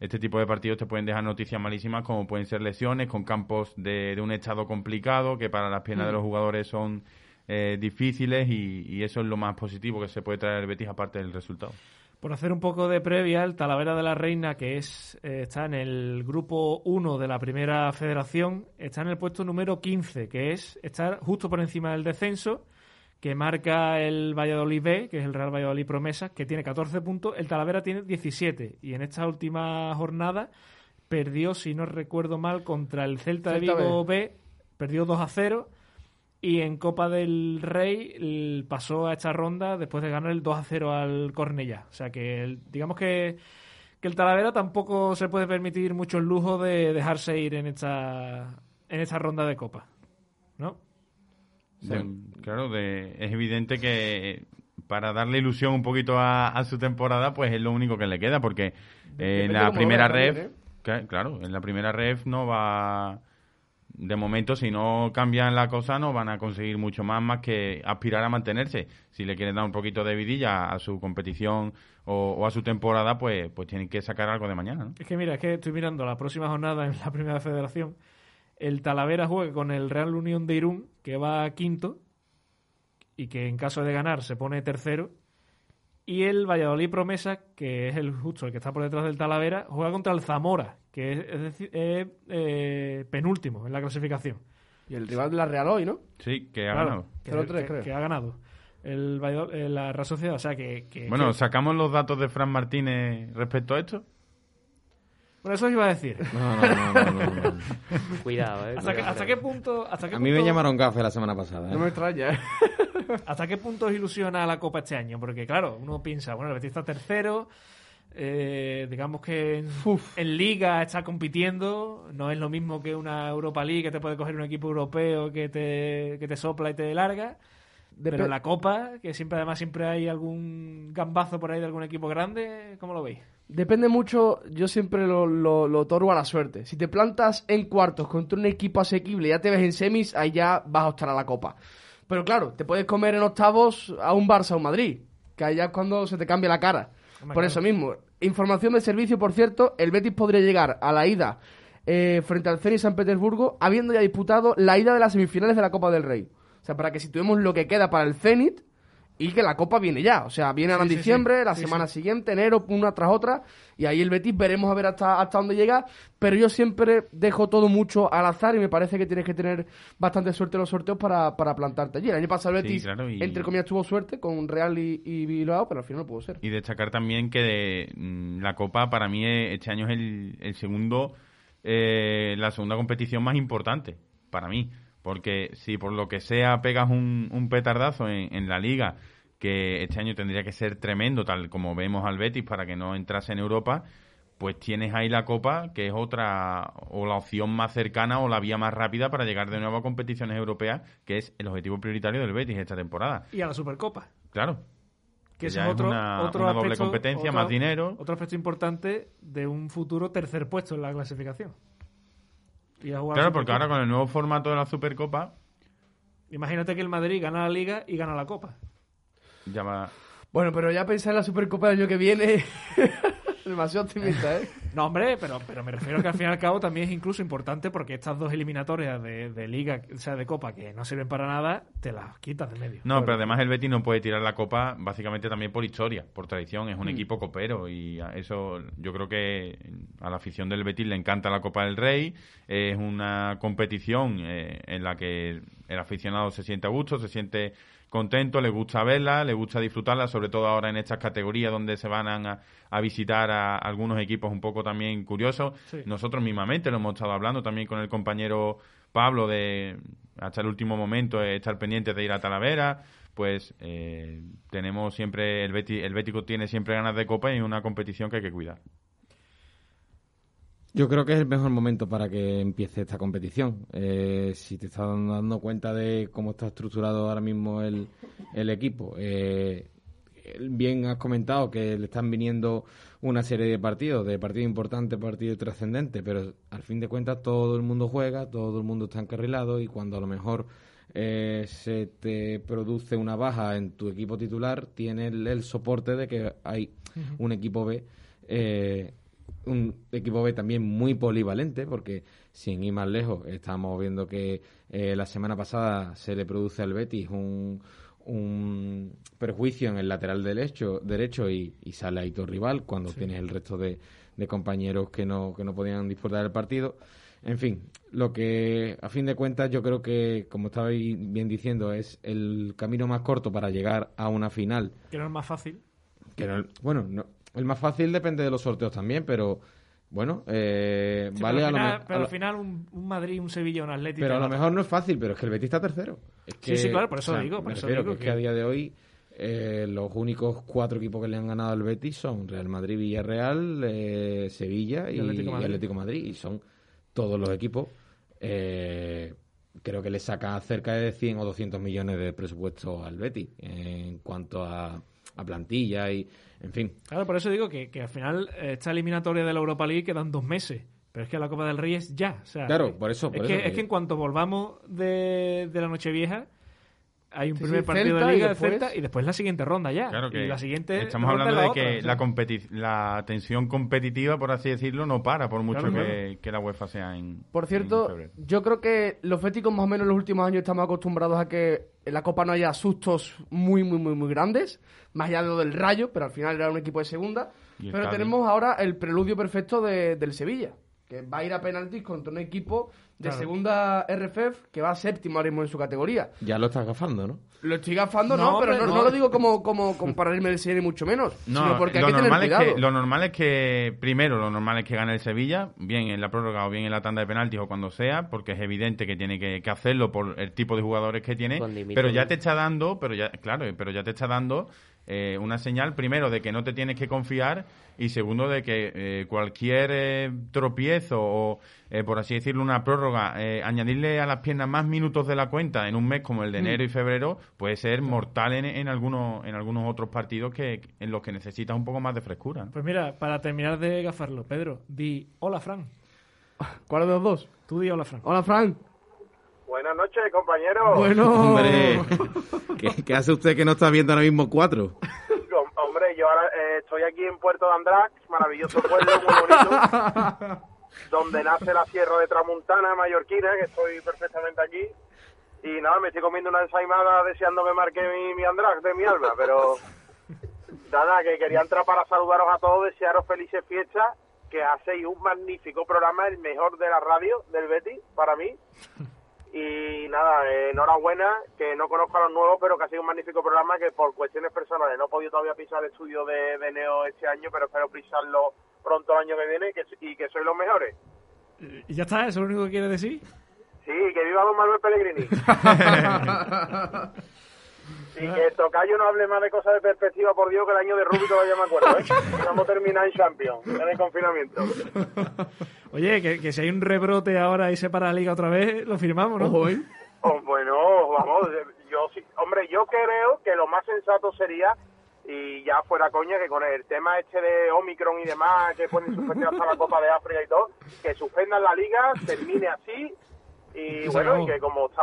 este tipo de partidos te pueden dejar noticias malísimas como pueden ser lesiones con campos de, de un estado complicado que para las piernas de los jugadores son eh, difíciles y, y eso es lo más positivo que se puede traer el Betis aparte del resultado. Por hacer un poco de previa, el Talavera de la Reina, que es eh, está en el grupo 1 de la primera federación, está en el puesto número 15, que es estar justo por encima del descenso, que marca el Valladolid B, que es el Real Valladolid Promesas, que tiene 14 puntos, el Talavera tiene 17, y en esta última jornada perdió, si no recuerdo mal, contra el Celta, de Vigo B, perdió 2 a 0, y en Copa del Rey pasó a esta ronda después de ganar el 2 a 0 al Cornellá. O sea que el- digamos que, que el Talavera tampoco se puede permitir mucho el lujo de dejarse ir en esta, en esta ronda de Copa. De- claro, de- es evidente que para darle ilusión un poquito a, a su temporada, pues es lo único que le queda, porque eh, en la primera ref, también, ¿eh? claro, en la primera ref no va, de momento, si no cambian la cosa, no van a conseguir mucho más, más que aspirar a mantenerse. Si le quieren dar un poquito de vidilla a su competición o, o a su temporada, pues, pues tienen que sacar algo de mañana, ¿no? Es que mira, es que estoy mirando la próxima jornada en la primera federación. El Talavera juega con el Real Unión de Irún, que va a quinto, y que en caso de ganar se pone tercero. Y el Valladolid Promesa, que es el justo el que está por detrás del Talavera, juega contra el Zamora, que es, es decir, es, eh, penúltimo en la clasificación. Y el rival de la Real hoy, ¿no? Sí, que ha Claro, ganado. que, 0-3 que- creo. que ha ganado. El Valladolid- eh, la Real Sociedad, o sea que... que- Bueno, que- ¿sacamos los datos de Fran Martínez respecto a esto? Bueno, eso os iba a decir. No, no, no, no, no, no. Cuidado, ¿eh? ¿Hasta, qué, hasta punto, hasta qué A mí me punto- llamaron gafe la semana pasada. ¿eh? No me extraña, ¿eh? ¿Hasta qué punto os ilusiona la Copa este año? Porque, claro, uno piensa, bueno, el Betis está tercero, eh, digamos que en, en Liga está compitiendo, no es lo mismo que una Europa League que te puede coger un equipo europeo que te, que te sopla y te larga. Pero la Copa, que siempre además siempre hay algún gambazo por ahí de algún equipo grande, ¿cómo lo veis? Depende mucho, yo siempre lo, lo, lo otorgo a la suerte. Si te plantas en cuartos contra un equipo asequible y ya te ves en semis, ahí ya vas a optar a la copa. Pero claro, te puedes comer en octavos a un Barça o un Madrid, que allá es cuando se te cambia la cara. Por eso mismo, información de servicio, por cierto, el Betis podría llegar a la ida eh, frente al Zenit San Petersburgo, habiendo ya disputado la ida de las semifinales de la Copa del Rey. O sea, para que situemos lo que queda para el Zenit y que la Copa viene ya. O sea, viene ahora en Sí, diciembre, sí. la semana siguiente, enero, una tras otra, y ahí el Betis veremos a ver hasta, hasta dónde llega, pero yo siempre dejo todo mucho al azar y me parece que tienes que tener bastante suerte en los sorteos para, para plantarte allí. El año pasado el Betis, claro, y- entre comillas, tuvo suerte con Real y, y Bilbao, pero al final no pudo ser. Y destacar también que de, mm, la Copa para mí eh, este año es el, el segundo, eh, la segunda competición más importante para mí. Porque si por lo que sea pegas un, un petardazo en, en la liga, que este año tendría que ser tremendo, tal como vemos al Betis para que no entrase en Europa, pues tienes ahí la Copa, que es otra, o la opción más cercana o la vía más rápida para llegar de nuevo a competiciones europeas, que es el objetivo prioritario del Betis esta temporada. Y a la Supercopa. Claro, Que es otro, una- otro una doble aspecto- competencia, otro- más dinero. Otro aspecto importante de un futuro tercer puesto en la clasificación. Y a jugar Claro, la porque ahora con el nuevo formato de la Supercopa Imagínate que el Madrid gana la Liga y gana la Copa. Bueno, pero ya pensar en la Supercopa del año que viene, demasiado optimista, ¿eh? No, hombre, pero, pero me refiero que al fin y al cabo también es incluso importante porque estas dos eliminatorias de, de Liga, o sea, de Copa, que no sirven para nada, te las quitas de medio. No, pero además el Betis no puede tirar la Copa básicamente también por historia, por tradición. Es un Mm. equipo copero y a eso yo creo que a la afición del Betis le encanta la Copa del Rey. Es una competición eh, en la que el aficionado se siente a gusto, se siente contento, le gusta verla, le gusta disfrutarla, sobre todo ahora en estas categorías donde se van a, a visitar a algunos equipos un poco también curiosos. Sí. Nosotros mismamente lo hemos estado hablando también con el compañero Pablo de hasta el último momento eh, estar pendientes de ir a Talavera. Pues eh, tenemos siempre, el, Beti, el Bético tiene siempre ganas de copa y es una competición que hay que cuidar. Yo creo que es el mejor momento para que empiece esta competición. Eh, si te estás dando cuenta de cómo está estructurado ahora mismo el, el equipo, eh, bien has comentado que le están viniendo una serie de partidos, de partidos importantes, partidos trascendentes, pero al fin de cuentas todo el mundo juega, todo el mundo está encarrilado y cuando a lo mejor eh, se te produce una baja en tu equipo titular, tienes el, el soporte de que hay un equipo B eh, un equipo B también muy polivalente, porque sin ir más lejos, estamos viendo que eh, la semana pasada se le produce al Betis un, un perjuicio en el lateral derecho, derecho y, y sale ahí tu rival cuando tienes el resto de, de compañeros que no, que no podían disputar del partido. En fin, lo que a fin de cuentas yo creo que, como estabais bien diciendo, es el camino más corto para llegar a una final Que no es más fácil. que no- bueno, no- el más fácil depende de los sorteos también, pero bueno, eh, Sí, vale pero a al lo, final, a pero lo- al final un, un Madrid, un Sevilla, un Atlético. pero a lo mejor no es fácil, pero es que el Betis está tercero. Es Sí, que- sí, claro, por eso o sea, digo, por eso digo que, es que- a día de hoy eh, los únicos cuatro equipos que le han ganado al Betis son Real Madrid, Villarreal, eh, Sevilla y, Y Atlético y Madrid. Atlético Madrid y son todos los equipos. eh, creo que le saca cerca de 100 o 200 millones de presupuesto al Betis en cuanto a, a plantilla y en fin. Claro, por eso digo que, que al final eh, esta eliminatoria de la Europa League quedan dos meses. Pero es que la Copa del Rey es ya. O sea, Claro, por eso, por es, eso que, que- es que en cuanto volvamos de, de la Nochevieja, hay un Sí, primer sí, partido Celta de Liga de después- Celta y después la siguiente ronda ya. Claro que y la siguiente estamos hablando de otra, que la, competi- la tensión competitiva, por así decirlo, no para, por mucho Claro, que, que la UEFA sea en Por en cierto, febrero. yo creo que los béticos más o menos en los últimos años estamos acostumbrados a que en la Copa no haya sustos muy, muy, muy, muy grandes, más allá de lo del Rayo, pero al final era un equipo de segunda. Pero Cádiz. tenemos ahora el preludio perfecto de- del Sevilla, que va a ir a penaltis contra un equipo de Claro. segunda RFF, que va séptimo ahora mismo en su categoría. Ya lo estás gafando, ¿no? Lo estoy gafando, No, no, pero no, no. no lo digo como, como, como para irme del serie ni mucho menos, sino porque hay lo que tener normal, es cuidado. que, lo normal es que, primero, lo normal es que gane el Sevilla, bien en la prórroga o bien en la tanda de penaltis o cuando sea, porque es evidente que tiene que, que hacerlo por el tipo de jugadores que tiene, pero ya te está dando, pero ya, claro, pero ya te está dando eh, una señal, primero, de que no te tienes que confiar y segundo, de que eh, cualquier eh, tropiezo o, eh, por así decirlo, una prórroga, eh, añadirle a las piernas más minutos de la cuenta en un mes como el de enero y febrero puede ser mortal en, en algunos en algunos otros partidos que en los que necesitas un poco más de frescura. ¿no? Pues mira, para terminar de gafarlo, Pedro, di hola, Fran. ¿Cuál de los dos? Tú di hola, Fran. Hola, Frank. Buenas noches, compañeros. Bueno, Hombre, ¿qué, qué hace usted que no está viendo ahora mismo cuatro? Hom- Hombre, yo ahora eh, estoy aquí en Puerto de Andrax, maravilloso pueblo, muy bonito, donde nace la sierra de Tramuntana, mallorquina, que estoy perfectamente aquí. Y nada, me estoy comiendo una ensaimada deseando que marque mi, mi Andrax de mi alma, pero nada, que quería entrar para saludaros a todos, desearos felices fiestas, que hacéis un magnífico programa, el mejor de la radio del Betty, para mí. Y nada, eh, enhorabuena, que no conozco a los nuevos, pero que ha sido un magnífico programa que por cuestiones personales no he podido todavía pisar el estudio de, de Neo este año, pero espero pisarlo pronto el año que viene y que, y que sois los mejores. ¿Y ya está? ¿Eso es lo único que quieres decir? Sí, que viva don Manuel Pellegrini. y que Tocayo no hable más de cosas de perspectiva, por Dios, que el año de Rubio todavía me acuerdo, ¿eh? Vamos a terminar en Champions, en el confinamiento. Oye, que, que si hay un rebrote ahora y se para la liga otra vez, lo firmamos, ¿no? ojo, ¿eh? Oh, bueno, vamos, yo sí, hombre, yo creo que lo más sensato sería, y ya fuera coña, que con el tema este de Omicron y demás, que pueden suspender hasta la Copa de África y todo, que suspendan la liga, termine así, y bueno, y que como está,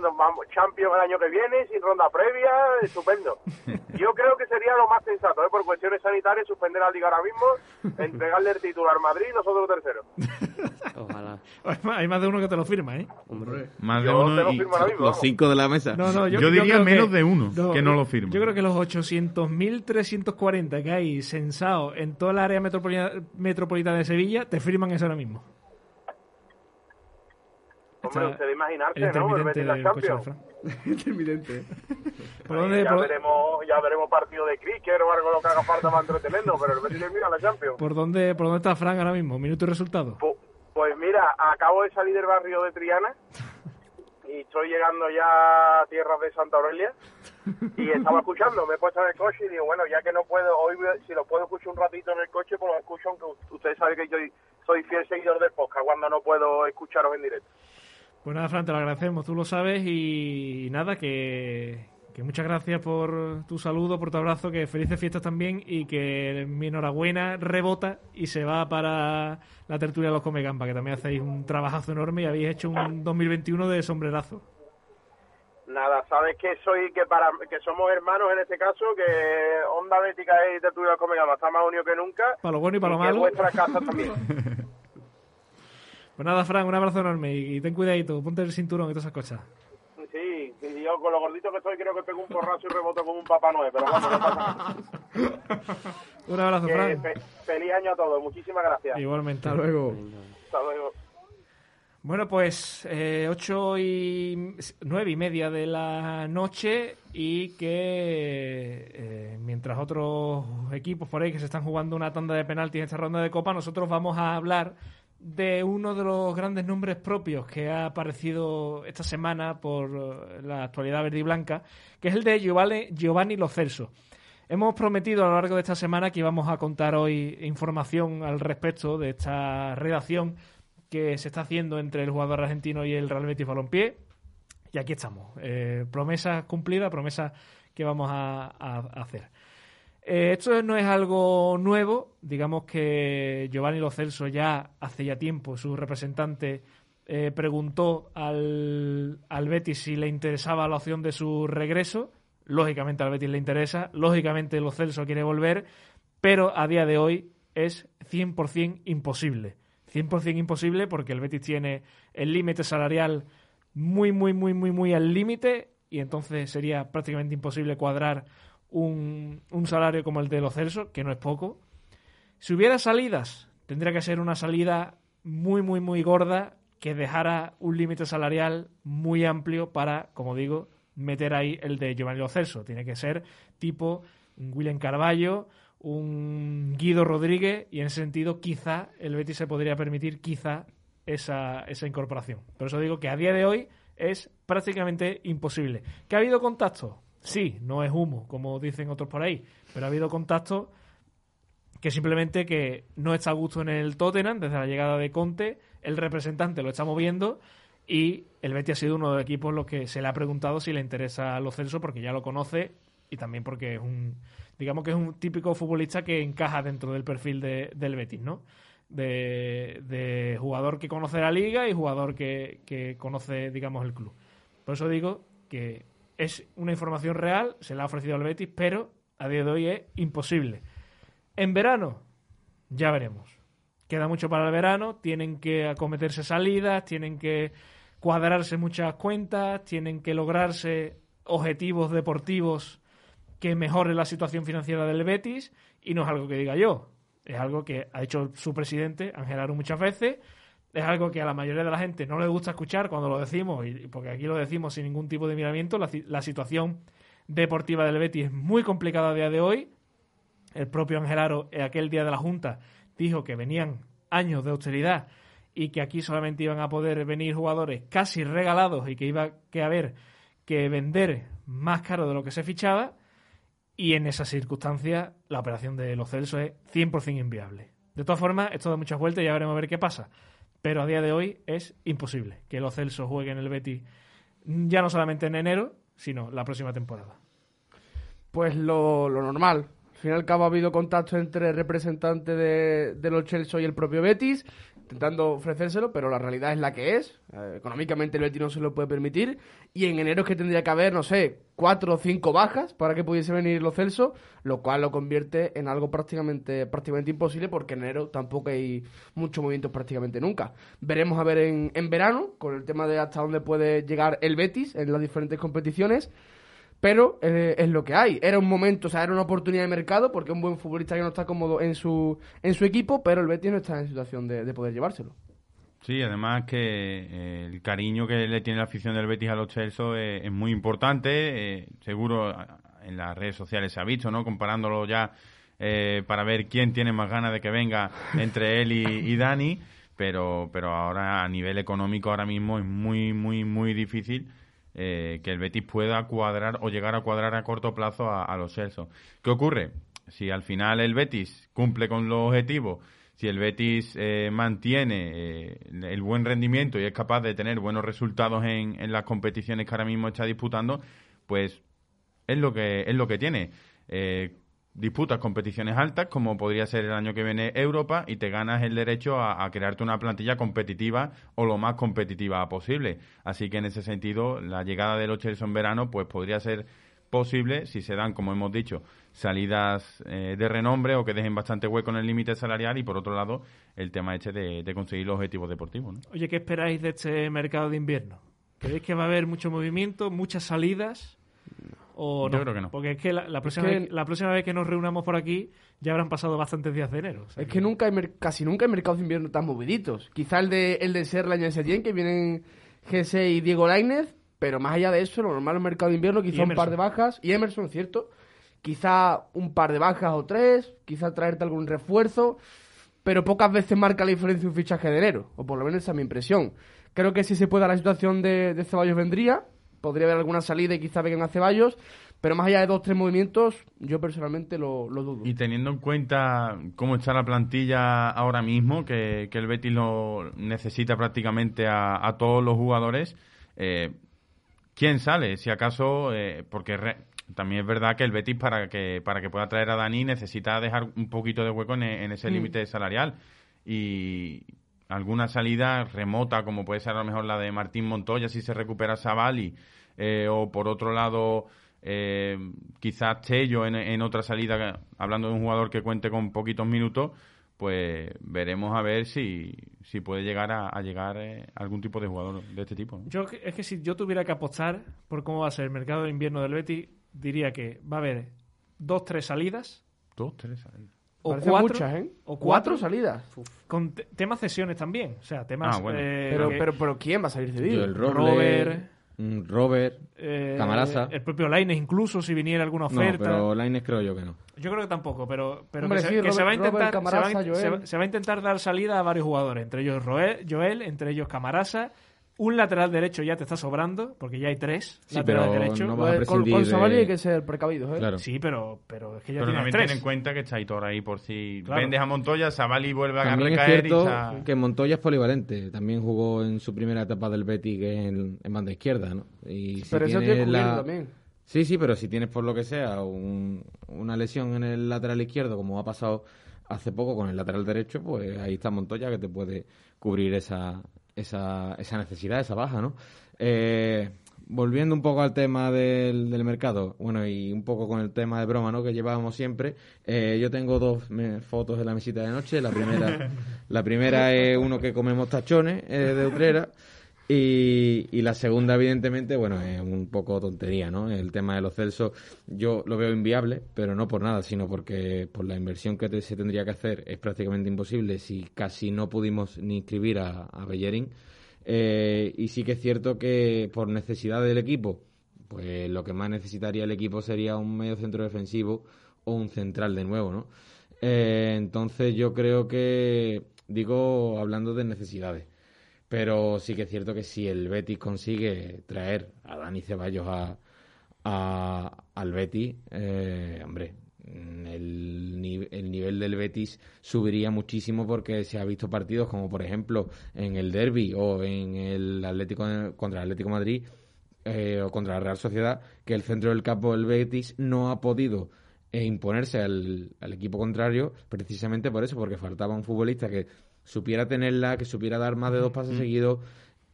nos vamos, Champions el año que viene, sin ronda previa, estupendo. Yo creo que sería lo más sensato, ¿eh? por cuestiones sanitarias, suspender la liga ahora mismo, entregarle el título al Madrid y nosotros terceros. Ojalá. Hay más- Hay más de uno que te lo firma, ¿eh? Hombre. Más de Yo te uno y- mismo. Los vamos. cinco de la mesa. No, no, yo, Yo diría menos de uno que no lo firma. Yo creo que los 800.340 que hay censados en toda la área metropolitana, metropolitana de Sevilla te firman eso ahora mismo. Hombre, usted imaginarse, el ¿no? Betis la de Champions. Intermitente. ¿Por dónde, ya, por, veremos, ya veremos partido de cricket o algo lo que haga falta para entretenernos, pero el Betis le mira la Champions. por dónde, ¿Por dónde está Fran ahora mismo? Minuto y resultado. Pu- Pues mira, acabo de salir del barrio de Triana y estoy llegando ya a tierras de Santa Aurelia y estaba escuchando, me he puesto en el coche y digo, bueno, ya que no puedo, hoy si lo puedo escuchar un ratito en el coche, pues lo escucho, aunque ustedes saben que yo soy fiel seguidor del podcast cuando no puedo escucharos en directo. Pues nada, Fran, te lo agradecemos, tú lo sabes y nada, que, que muchas gracias por tu saludo, por tu abrazo, que felices fiestas también y que mi enhorabuena rebota y se va para la tertulia de los Comegamba, que también hacéis un trabajazo enorme y habéis hecho un 2021 de sombrerazo. Nada, sabes que soy que para que somos hermanos en este caso, que Onda Bética y Tertulia Comegama está más unido que nunca. Para lo bueno y para lo y malo. vuestra casa también. Pues nada, Fran, un abrazo enorme y, y ten cuidadito, ponte el cinturón y todas esas cosas. Sí, y yo con lo gordito que soy creo que pego un porrazo y reboto como un Papá Noel, pero bueno, no pasa nada. Un abrazo, Que Fran. fe- feliz año a todos, muchísimas gracias. Igualmente. Hasta luego. Hasta luego. Bueno, pues eh, ocho y nueve y media de la noche y que eh, mientras otros equipos por ahí que se están jugando una tanda de penaltis en esta ronda de Copa, nosotros vamos a hablar de uno de los grandes nombres propios que ha aparecido esta semana por eh, la actualidad verde y blanca, que es el de Giovanni, Lo Celso. Hemos prometido a lo largo de esta semana que íbamos a contar hoy información al respecto de esta redacción que se está haciendo entre el jugador argentino y el Real Betis Balompié. Y aquí estamos. Eh, promesa cumplida, promesa que vamos a hacer. Eh, esto no es algo nuevo. Digamos que Giovanni Lo Celso ya hace ya tiempo, su representante eh, preguntó al, al Betis si le interesaba la opción de su regreso. Lógicamente al Betis le interesa. Lógicamente Lo Celso quiere volver. Pero a día de hoy es 100% imposible. 100% imposible porque el Betis tiene el límite salarial muy, muy, muy, muy, muy al límite y entonces sería prácticamente imposible cuadrar un, un salario como el de los Celso, que no es poco. Si hubiera salidas, tendría que ser una salida muy, muy, muy gorda que dejara un límite salarial muy amplio para, como digo, meter ahí el de Giovanni Lo Celso. Tiene que ser tipo un William Carballo, un Guido Rodríguez y en ese sentido quizá el Betis se podría permitir quizá esa, esa incorporación. Por eso digo que a día de hoy es prácticamente imposible. ¿Que ha habido contacto? Sí, no es humo, como dicen otros por ahí, pero ha habido contacto que simplemente que no está a gusto en el Tottenham desde la llegada de Conte, el representante lo está moviendo y el Betis ha sido uno de los equipos los que se le ha preguntado si le interesa a Lo Celso porque ya lo conoce y también porque es un digamos que es un típico futbolista que encaja dentro del perfil de, del Betis, ¿no? De, de, jugador que conoce la liga y jugador que, que conoce, digamos, el club. Por eso digo que es una información real, se la ha ofrecido al Betis, pero a día de hoy es imposible. En verano, ya veremos. Queda mucho para el verano, tienen que acometerse salidas, tienen que cuadrarse muchas cuentas, tienen que lograrse objetivos deportivos que mejoren la situación financiera del Betis y no es algo que diga yo, es algo que ha hecho su presidente, Ángel Aro, muchas veces, es algo que a la mayoría de la gente no le gusta escuchar cuando lo decimos, y porque aquí lo decimos sin ningún tipo de miramiento, la, situación deportiva del Betis es muy complicada a día de hoy, el propio Ángel Aro, aquel día de la Junta, dijo que venían años de austeridad y que aquí solamente iban a poder venir jugadores casi regalados y que iba que haber que vender más caro de lo que se fichaba. Y en esas circunstancias, la operación de los Celso es 100% inviable. De todas formas, esto da muchas vueltas y ya veremos a ver qué pasa. Pero a día de hoy es imposible que los Celso jueguen el Betis ya no solamente en enero, sino la próxima temporada. Pues lo, lo normal, al fin y al cabo ha habido contacto entre representantes de, de los Chelsea y el propio Betis, intentando ofrecérselo, pero la realidad es la que es. Eh, económicamente el Betis no se lo puede permitir. Y en enero es que tendría que haber, no sé, cuatro o cinco bajas para que pudiese venir los Celso, lo cual lo convierte en algo prácticamente, prácticamente imposible porque en enero tampoco hay mucho movimiento prácticamente nunca. Veremos a ver en, en verano, con el tema de hasta dónde puede llegar el Betis en las diferentes competiciones pero eh, es lo que hay. Era un momento, o sea, era una oportunidad de mercado porque un buen futbolista que no está cómodo en su, en su equipo, pero el Betis no está en situación de, poder llevárselo. Sí, además que eh, el cariño que le tiene la afición del Betis a los Chelsea es, muy importante. Eh, seguro en las redes sociales se ha visto, ¿no? Comparándolo ya para ver quién tiene más ganas de que venga entre él y, y Dani. Pero, pero ahora a nivel económico ahora mismo es muy, muy, muy difícil eh, que el Betis pueda cuadrar o llegar a cuadrar a corto plazo a, los Celso. ¿Qué ocurre? Si al final el Betis cumple con los objetivos, si el Betis eh, mantiene eh, el buen rendimiento y es capaz de tener buenos resultados en, en, las competiciones que ahora mismo está disputando, pues es lo que es lo que tiene disputas competiciones altas, como podría ser el año que viene Europa, y te ganas el derecho a, crearte una plantilla competitiva o lo más competitiva posible. Así que en ese sentido, la llegada de los Chelsea en verano, pues podría ser posible si se dan, como hemos dicho, salidas eh, de renombre o que dejen bastante hueco en el límite salarial y por otro lado el tema este de, conseguir los objetivos deportivos. Oye, ¿qué esperáis de este mercado de invierno? ¿Creéis que va a haber mucho movimiento, muchas salidas? O Yo creo que no. Porque es que la, próxima vez, la próxima vez que nos reunamos por aquí ya habrán pasado bastantes días de enero. es que, nunca hay casi nunca hay mercados de invierno tan moviditos. Quizá el de, el de Serla y el que vienen GC y Diego Lainez, pero más allá de eso, lo normal en el mercado de invierno, quizá un par de bajas. Y Emerson, cierto. Quizá un par de bajas o tres, quizá traerte algún refuerzo, pero pocas veces marca la diferencia un fichaje de enero, o por lo menos esa es mi impresión. Creo que si se pueda la situación de, de Ceballos vendría, podría haber alguna salida y quizá vengan a Ceballos, pero más allá de dos tres movimientos, yo personalmente lo, dudo. Y teniendo en cuenta cómo está la plantilla ahora mismo, que, el Betis lo necesita prácticamente a, todos los jugadores, eh, ¿quién sale? Si acaso, eh, porque también es verdad que el Betis para que para que pueda traer a Dani necesita dejar un poquito de hueco en, ese mm. límite salarial y alguna salida remota, como puede ser a lo mejor la de Martín Montoya si se recupera Savali, eh, o por otro lado eh, quizás Tello en, en, otra salida, hablando de un jugador que cuente con poquitos minutos, pues veremos a ver si, si puede llegar a, llegar eh, algún tipo de jugador de este tipo. Yo es que si yo tuviera que apostar por cómo va a ser el mercado de invierno del Betis, diría que va a haber dos, tres salidas. Dos, tres salidas o Parecen cuatro, muchas, ¿eh? o cuatro cuatro salidas. con te- temas cesiones también. O sea, temas. Ah, bueno. eh, Pero, que- pero, pero ¿quién va a salir cedido? Robles, Robert. mm, Robert. eh, Camarasa. El propio Laines, incluso, si viniera alguna No, oferta. pero Lainez creo yo que no. Yo creo que tampoco, pero, pero Hombre, que, se, sí, que Robert- se va a Robert, intentar Camarasa, se, va se va- se va a intentar dar salida a varios jugadores, entre ellos Roel- Joel, entre ellos Camarasa. Un lateral derecho ya te está sobrando, porque ya hay tres Sí, laterales pero derechos. no vas a Pues, con, prescindir con de- hay que ser precavido, ¿eh? Claro. Sí, pero, pero es que ya Pero tienes también tres. ten en cuenta que está Aitor ahí por si Claro. vendes a Montoya, Savali vuelve a También es recaer cierto y sa- que Montoya es polivalente. También jugó en su primera etapa del Betis que es en, en banda izquierda, ¿no? Y si Pero eso tienes tiene cubierto la- también. Sí, sí, pero si tienes por lo que sea un- una lesión en el lateral izquierdo, como ha pasado hace poco con el lateral derecho, pues ahí está Montoya que te puede cubrir esa, esa, esa necesidad, esa baja, ¿no? Eh, volviendo un poco al tema del, del mercado, bueno, y un poco con el tema de broma, ¿no? Que llevábamos siempre. eh, yo tengo dos me- fotos de la mesita de noche. La primera, la primera es uno que comemos tachones eh, de Utrera. Y, la segunda, evidentemente, bueno, es un poco tontería, ¿no? El tema de los Celsos, yo lo veo inviable, pero no por nada, sino porque por la inversión que se tendría que hacer es prácticamente imposible si casi no pudimos ni inscribir a, a Bellerín. Eh, y sí que es cierto que por necesidad del equipo, pues lo que más necesitaría el equipo sería un medio centro defensivo o un central de nuevo, ¿no? Eh, entonces yo creo que, digo, hablando de necesidades, pero sí que es cierto que si el Betis consigue traer a Dani Ceballos a, al Betis, eh, hombre, el, el nivel del Betis subiría muchísimo porque se ha visto partidos como por ejemplo en el Derby o en el Atlético contra el Atlético Madrid eh, o contra la Real Sociedad que el centro del campo del Betis no ha podido eh, imponerse al equipo contrario precisamente por eso, porque faltaba un futbolista que supiera tenerla, que supiera dar más de dos pases seguidos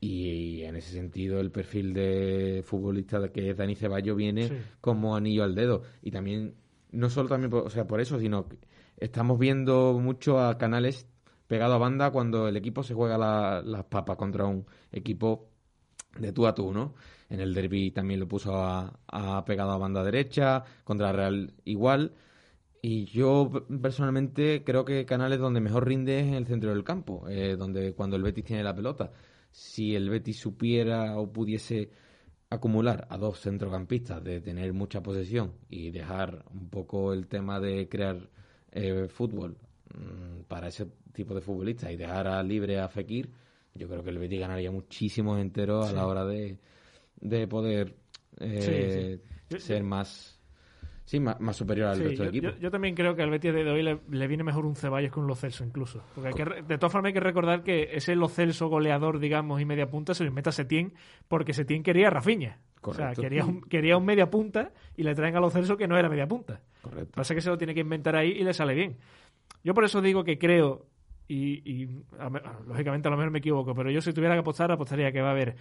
y en ese sentido el perfil de futbolista que es Dani Ceballos viene Sí. como anillo al dedo y también no solo también por, o sea por eso sino que estamos viendo mucho a canales pegado a banda cuando el equipo se juega la- las papas contra un equipo de tú a tú, ¿no? En el derby también lo puso a, a pegado a banda derecha, contra Real igual. Y yo personalmente creo que Canales donde mejor rinde es en el centro del campo, eh, donde cuando el Betis tiene la pelota. Si el Betis supiera o pudiese acumular a dos centrocampistas de tener mucha posesión y dejar un poco el tema de crear eh, fútbol mm, para ese tipo de futbolistas y dejar a libre a Fekir, yo creo que el Betis ganaría muchísimos enteros a la hora de, de poder eh, Sí, sí. Yo- ser más sí más, más superior al Sí, resto yo, del equipo. yo- yo también creo que al Betis de hoy le, le viene mejor un Ceballos que un Lo Celso incluso. Porque hay que de todas formas hay que recordar que ese Lo Celso goleador, digamos, y media punta se lo inventa Setién porque Setién quería a Rafinha. O sea, Correcto. quería un, quería un media punta y le traen a Lo Celso que no era media punta. Correcto. Pasa que se lo tiene que inventar ahí y le sale bien. Yo por eso digo que creo, y, y, a me- lógicamente a lo mejor me equivoco, pero yo si tuviera que apostar, apostaría que va a haber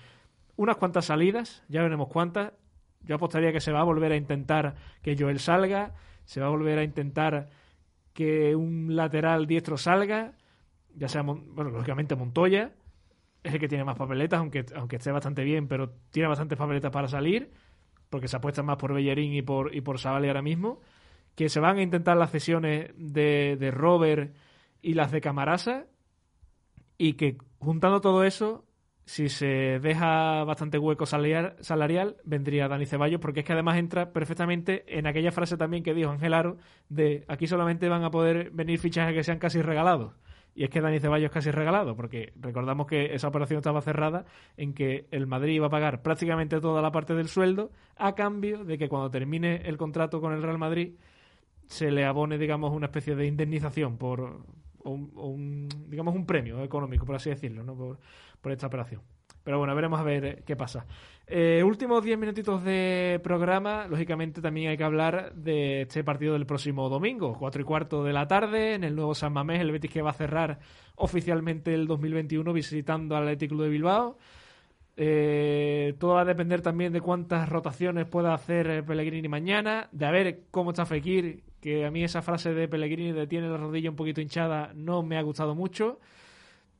unas cuantas salidas, ya veremos cuántas. Yo apostaría que se va a volver a intentar que Joel salga, se va a volver a intentar que un lateral diestro salga, ya sea, bueno, lógicamente Montoya, es el que tiene más papeletas, aunque, aunque esté bastante bien, pero tiene bastantes papeletas para salir, porque se apuesta más por Bellerín y por, y por Savali ahora mismo que se van a intentar las cesiones de, de Robert y las de Camarasa y que juntando todo eso, si se deja bastante hueco salarial, salarial vendría Dani Ceballos porque es que además entra perfectamente en aquella frase también que dijo Ángel Aro de aquí solamente van a poder venir fichajes que sean casi regalados. Y es que Dani Ceballos casi regalado, porque recordamos que esa operación estaba cerrada en que el Madrid iba a pagar prácticamente toda la parte del sueldo a cambio de que cuando termine el contrato con el Real Madrid se le abone, digamos, una especie de indemnización por o un, un- digamos, un premio económico, por así decirlo, ¿no? por, por esta operación. Pero bueno, veremos a ver eh, qué pasa. Eh, últimos 10 minutitos de programa. Lógicamente también hay que hablar de este partido del próximo domingo, 4 y cuarto de la tarde, en el nuevo San Mamés, el Betis que va a cerrar oficialmente el 2021 visitando al Athletic Club de Bilbao. Eh, todo va a depender también de cuántas rotaciones pueda hacer Pellegrini mañana, de a ver cómo está Fekir, que a mí esa frase de Pellegrini de tiene la rodilla un poquito hinchada no me ha gustado mucho.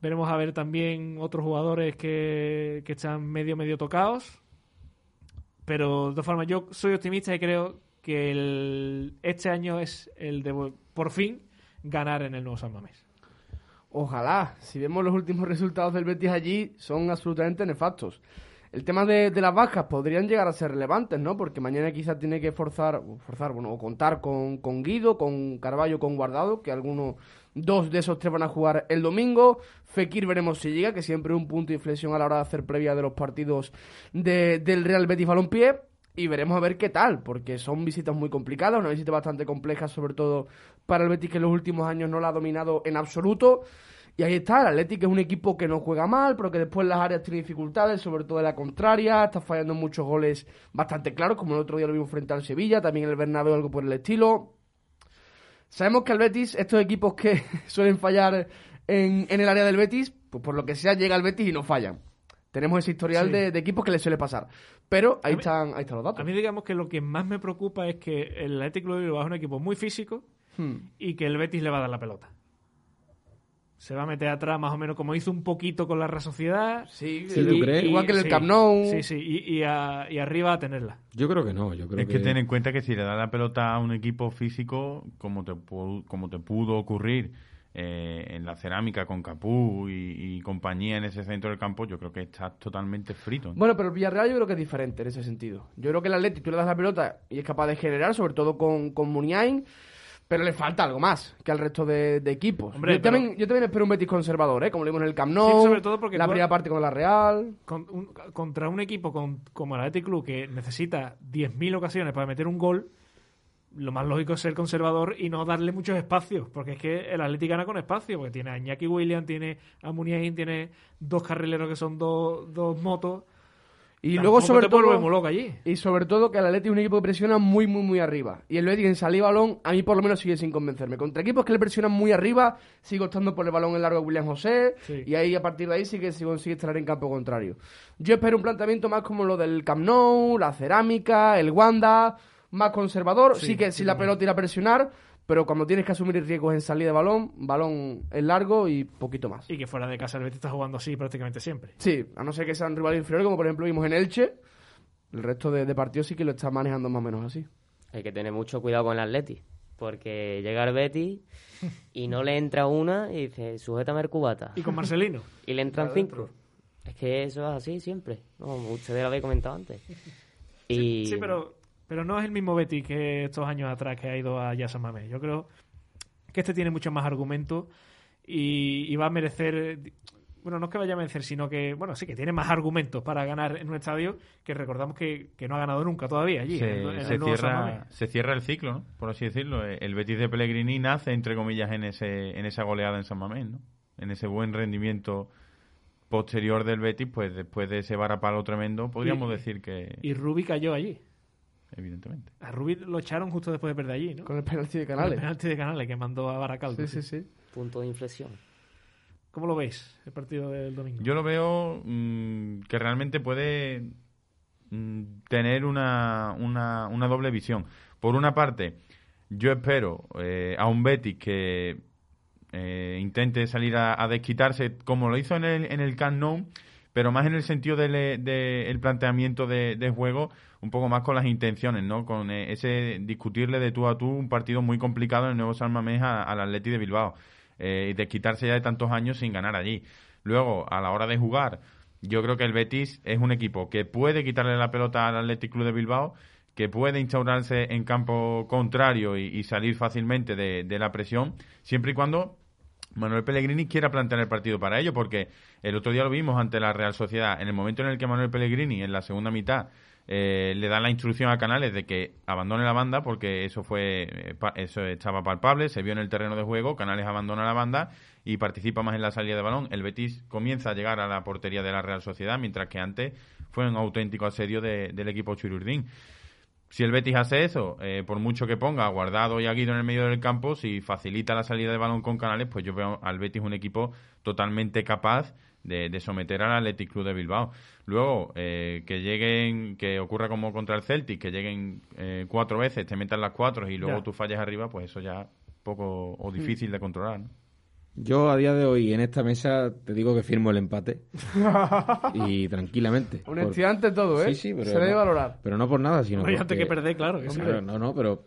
Veremos a ver también otros jugadores que, que están medio medio tocados. Pero de todas formas, yo soy optimista y creo que el- este año es el de por fin ganar en el nuevo San Mamés. Ojalá. Si vemos los últimos resultados del Betis allí, son absolutamente nefastos. El tema de, las bajas podrían llegar a ser relevantes, ¿no? Porque mañana quizás tiene que forzar, forzar bueno, o contar con, con Guido, con Carballo, con Guardado, que algunos, dos de esos tres van a jugar el domingo. Fekir veremos si llega, que siempre es un punto de inflexión a la hora de hacer previa de los partidos de- del Real Betis Balompié. Y veremos a ver qué tal, porque son visitas muy complicadas, una visita bastante compleja, sobre todo para el Betis que en los últimos años no la ha dominado en absoluto. Y ahí está, el Atlético es un equipo que no juega mal, pero que después en las áreas tiene dificultades, sobre todo en la contraria, está fallando muchos goles bastante claros, como el otro día lo vimos frente al Sevilla, también el Bernabéu algo por el estilo. Sabemos que al Betis, estos equipos que suelen fallar en, en el área del Betis, pues por lo que sea llega al Betis y no fallan. Tenemos ese historial Sí. de, de equipos que les suele pasar. Pero ahí mí- están, ahí están los datos. A mí digamos que lo que más me preocupa es que el Atlético de Bilbao es un equipo muy físico Hmm. y que el Betis le va a dar la pelota. Se va a meter atrás más o menos como hizo un poquito con la Real Sociedad. Sí, Sí, ¿tú crees? igual que en el sí, Camp Nou. Sí, sí, y, y a- y arriba a tenerla. Yo creo que no, yo creo Es que ten en cuenta que si le da la pelota a un equipo físico, como te, como te pudo ocurrir eh, en la cerámica con Capú y, y compañía en ese centro del campo, yo creo que estás totalmente frito. Bueno, pero el Villarreal yo creo que es diferente en ese sentido. Yo creo que el Atlético tú le das la pelota y es capaz de generar, sobre todo con, con Muniain, pero le falta algo más que al resto de, de equipos. Hombre, yo, pero- también, yo también espero un Betis conservador, ¿eh? como lo vimos en el Camp Nou, Sí, sobre todo porque la primera parte con la Real. Con- un- contra un equipo con- como el Athletic Club que necesita 10.000 ocasiones para meter un gol, lo más lógico es ser conservador y no darle muchos espacios, porque es que el Athletic gana con espacio, porque tiene a Iñaki William, tiene a Muniain, tiene dos carrileros que son dos, dos motos. Y Tampoco luego sobre te todo muy loco allí. y sobre todo que el Atlético es un equipo que presiona muy muy muy arriba. Y el Betis en salida de balón a mí por lo menos sigue sin convencerme. Contra equipos que le presionan muy arriba, sigo estando por el balón en largo a William José Sí. y ahí a partir de ahí sí que se consigue estar en campo contrario. Yo espero un planteamiento más como lo del Camp Nou, la cerámica, el Wanda, más conservador. Sí, Sí, que sí, si la pelota ir a presionar, pero cuando tienes que asumir riesgos en salida de balón, balón en largo y poquito más. Y que fuera de casa el Betis está jugando así prácticamente siempre. Sí, a no ser que sean rivales inferiores, como por ejemplo vimos en Elche, el resto de, de partidos sí que lo está manejando más o menos así. Hay que tener mucho cuidado con el Atleti, porque llega el Betis y no le entra una y dice, sujétame el cubata. Y con Marcelino. Y le entran cinco. Es que eso es así siempre. No, ustedes lo habéis comentado antes. Y... Sí, pero, pero no es el mismo Betis que estos años atrás que ha ido a San Mamés. Yo creo que este tiene muchos más argumentos y, y va a merecer. Bueno, no es que vaya a merecer, sino que, bueno, sí que tiene más argumentos para ganar en un estadio que recordamos que, que no ha ganado nunca todavía allí. en el- en se, cierra, se cierra el ciclo, ¿no? por así decirlo. Eh, El Betis de Pellegrini nace, entre comillas, en ese en esa goleada en San Mamés, ¿no? en ese buen rendimiento posterior del Betis, pues después de ese varapalo tremendo, podríamos Y- decir que, Y Rubi cayó allí. Evidentemente. A Rubi lo echaron justo después de perder allí, ¿no? Con el penalti de El Canales. penalti de Canales que mandó a Baracaldo. Sí, sí, sí. Punto de inflexión. ¿Cómo lo veis, el partido del domingo? Yo lo veo mm, que realmente puede mm, tener una, una, una doble visión. Por una parte, yo espero eh, a un Betis que eh, intente salir a, a desquitarse como lo hizo en el, en el Camp Nou, pero más en el sentido del de, el planteamiento de, de juego, un poco más con las intenciones, ¿no? Con eh, ese discutirle de tú a tú un partido muy complicado en el nuevo San Mamés a- al Atleti de Bilbao eh, y desquitarse ya de tantos años sin ganar allí. Luego, a la hora de jugar, yo creo que el Betis es un equipo que puede quitarle la pelota al Athletic Club de Bilbao, que puede instaurarse en campo contrario y, salir fácilmente de, de la presión, siempre y cuando Manuel Pellegrini quiera plantear el partido para ello, porque el otro día lo vimos ante la Real Sociedad. En el momento en el que Manuel Pellegrini, en la segunda mitad, eh, le da la instrucción a Canales de que abandone la banda, porque eso fue eh, eso estaba palpable, se vio en el terreno de juego, Canales abandona la banda y participa más en la salida de balón. El Betis comienza a llegar a la portería de la Real Sociedad, mientras que antes fue un auténtico asedio de- del equipo chururdín. Si el Betis hace eso, eh, por mucho que ponga Guardado y a Guido en el medio del campo, si facilita la salida de balón con Canales, pues yo veo al Betis un equipo totalmente capaz de, de someter al Athletic Club de Bilbao. Luego, eh, que lleguen, que ocurra como contra el Celtic, que lleguen eh, cuatro veces, te metan las cuatro y luego Ya. tú falles arriba, pues eso ya poco o difícil de controlar. ¿no? Yo a día de hoy en esta mesa te digo que firmo el empate. y tranquilamente. Por- estudiante todo, ¿eh? Sí, sí, pero Se debe no- valorar. Pero no por nada, sino Oye, antes que perder, claro. que sí. Claro, no, no, pero...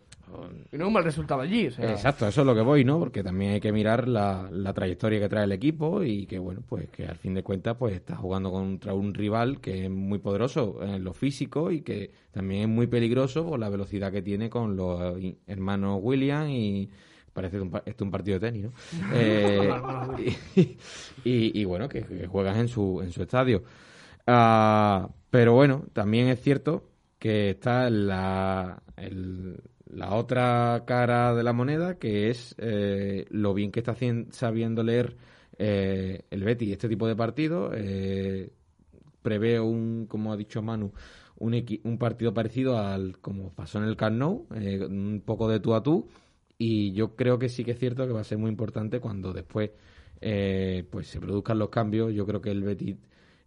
Y no es un mal resultado allí, o sea. Exacto, eso es lo que voy, ¿no? Porque también hay que mirar la, la trayectoria que trae el equipo y que, bueno, pues que al fin de cuentas, pues está jugando contra un rival que es muy poderoso en lo físico y que también es muy peligroso por la velocidad que tiene con los eh, hermanos William y parece un, esto un partido de tenis, ¿no? Eh, y, y- y, bueno, que, que juegan en su, en su estadio. Ah, pero bueno, también es cierto que está la, el- la otra cara de la moneda, que es eh, lo bien que está sabiendo leer eh, el Betty este tipo de partidos. Eh, preveo un, como ha dicho Manu, un partido parecido al como pasó en el Camp Nou, eh, un poco de tú a tú. Y yo creo que sí que es cierto que va a ser muy importante cuando después eh, pues se produzcan los cambios. Yo creo que el Betis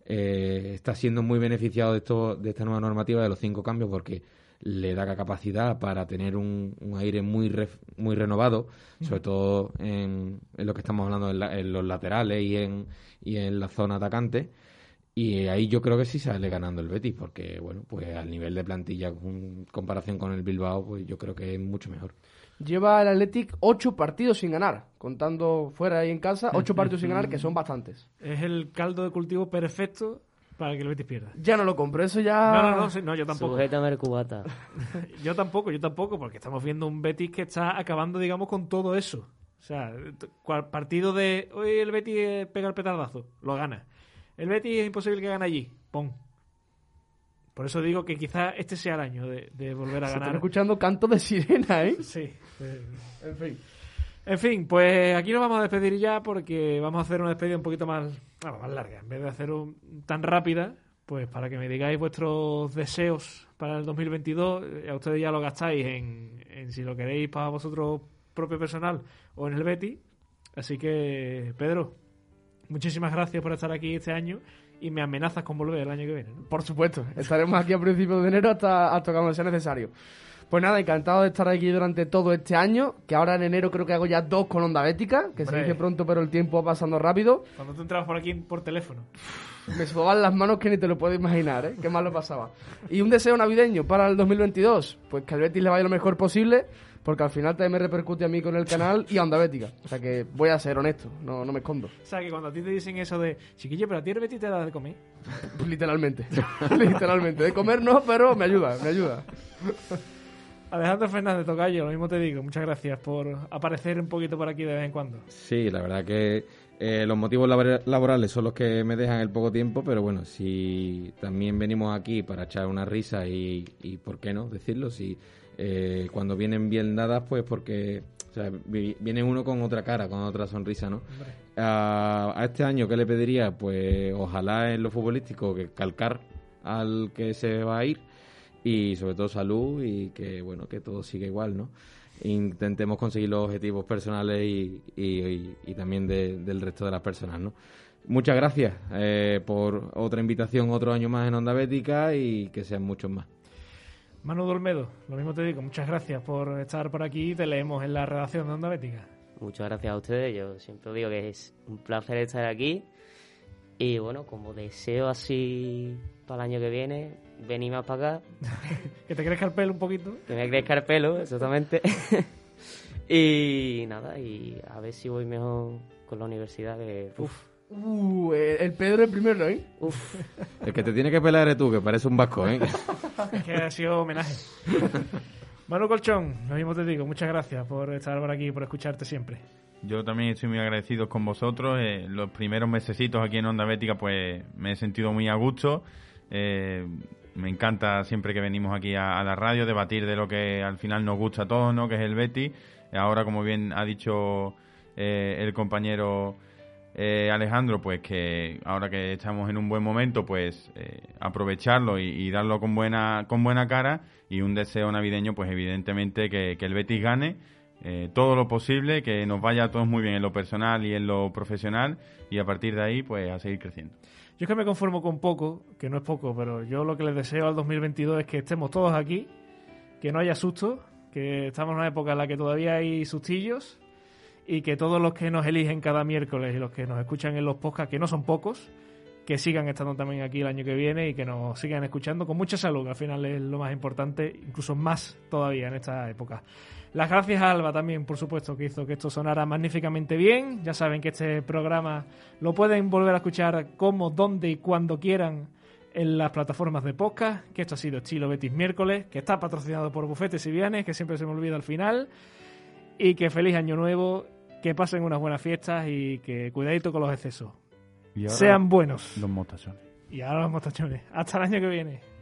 eh, está siendo muy beneficiado de esto de esta nueva normativa de los cinco cambios porque le da capacidad para tener un, un aire muy ref- muy renovado, sobre todo en, en lo que estamos hablando en, la- en los laterales y en, y en la zona atacante. Y ahí yo creo que sí sale ganando el Betis, porque bueno, pues al nivel de plantilla en comparación con el Bilbao, pues yo creo que es mucho mejor. Lleva el Athletic ocho partidos sin ganar, contando fuera y en casa, ocho partidos sin ganar, que son bastantes. Es el caldo de cultivo perfecto para que el Betis pierda. Ya no lo compro, eso ya... No, no, no, sí, no, yo tampoco. Sujétame el cubata. Yo tampoco, yo tampoco, porque estamos viendo un Betis que está acabando, digamos, con todo eso. O sea, cual partido de hoy el Betis pega el petardazo, lo gana. El Betis es imposible que gane allí, pon. Por eso digo que quizás este sea el año de, de volver a Se están ganar. escuchando cantos de sirena, ¿eh? Sí. En fin. En fin, pues aquí nos vamos a despedir ya porque vamos a hacer una despedida un poquito más, bueno, más larga. En vez de hacer un, tan rápida, pues para que me digáis vuestros deseos para el 2022, eh, a ustedes ya lo gastáis en, si lo queréis para vosotros propio personal o en el Betty. Así que, Pedro, muchísimas gracias por estar aquí este año y me amenazas con volver el año que viene. Por supuesto, estaremos aquí a principios de enero hasta, hasta cuando sea necesario. Pues nada, encantado de estar aquí durante todo este año, que ahora en enero creo que hago ya dos con Onda Bética, que se Hombre. dice pronto pero el tiempo va pasando rápido. Cuando tú entrabas por aquí por teléfono. Me sudaban las manos que ni te lo puedes imaginar, ¿eh? Qué mal lo pasaba. Y un deseo navideño para el 2022, pues que al Betis le vaya lo mejor posible, porque al final también me repercute a mí con el canal y a Onda Bética. O sea que voy a ser honesto, no, no me escondo. O sea, que cuando a ti te dicen eso de, chiquillo, pero a ti el Betty te da de comer. Literalmente. Literalmente. De comer no, pero me ayuda, me ayuda. Alejandro Fernández Tocayo, lo mismo te digo. Muchas gracias por aparecer un poquito por aquí de vez en cuando. Sí, la verdad que eh, los motivos labor- laborales son los que me dejan el poco tiempo, pero bueno, si también venimos aquí para echar una risa y, y ¿por qué no decirlo? Si eh, cuando vienen bien dadas, pues porque o sea, viene uno con otra cara, con otra sonrisa, ¿no? A, a este año, ¿qué le pediría? Pues ojalá en lo futbolístico que calcar al que se va a ir y sobre todo salud y que bueno que todo siga igual no intentemos conseguir los objetivos personales y, y- y- y también de- del resto de las personas no muchas gracias eh, por otra invitación otro año más en Onda Bética y que sean muchos más Manu Dolmedo, lo mismo te digo. Muchas gracias por estar por aquí. Te leemos en la redacción de Onda Bética. Muchas gracias a ustedes. Yo siempre digo que es un placer estar aquí. Y bueno, como deseo así para el año que viene, venir más para acá, Que te crezca el pelo un poquito. que me crezca el pelo, exactamente. y nada, y a ver si voy mejor con la universidad. Que, uf, Uh, el el Pedro el primero, ¿eh? uf. el que te tiene que pelar eres tú que parece un vasco ¿eh? Es que ha sido homenaje. Manu Colchón, lo mismo te digo. Muchas gracias por estar por aquí y por escucharte siempre. Yo también estoy muy agradecido con vosotros. eh, los primeros mesecitos aquí en Onda Bética, pues me he sentido muy a gusto. Eh, me encanta siempre que venimos aquí a, la radio debatir de lo que al final nos gusta a todos, ¿no? Que es el Betty. Ahora, como bien ha dicho eh, el compañero eh, Alejandro, pues que ahora que estamos en un buen momento, pues eh, aprovecharlo y, darlo con buena con buena cara y un deseo navideño, pues evidentemente que, que el Betis gane eh, todo lo posible, que nos vaya a todos muy bien en lo personal y en lo profesional y a partir de ahí, pues a seguir creciendo. Yo es que me conformo con poco, que no es poco, pero yo lo que les deseo al 2022 es que estemos todos aquí, que no haya sustos, que estamos en una época en la que todavía hay sustillos y que todos los que nos eligen cada miércoles y los que nos escuchan en los podcasts, que no son pocos, que sigan estando también aquí el año que viene y que nos sigan escuchando con mucha salud, que al final es lo más importante, incluso más todavía en esta época. Las gracias a Alba también, por supuesto, que hizo que esto sonara magníficamente bien. Ya saben que este programa lo pueden volver a escuchar como, donde y cuando quieran en las plataformas de podcast, que esto ha sido Estilo Betis miércoles, que está patrocinado por Bufetes y Vianes, que siempre se me olvida al final, y que feliz año nuevo, que pasen unas buenas fiestas y que cuidadito con los excesos. Y ahora Sean buenos. Los mostachones. Y ahora los mostachones. Hasta el año que viene.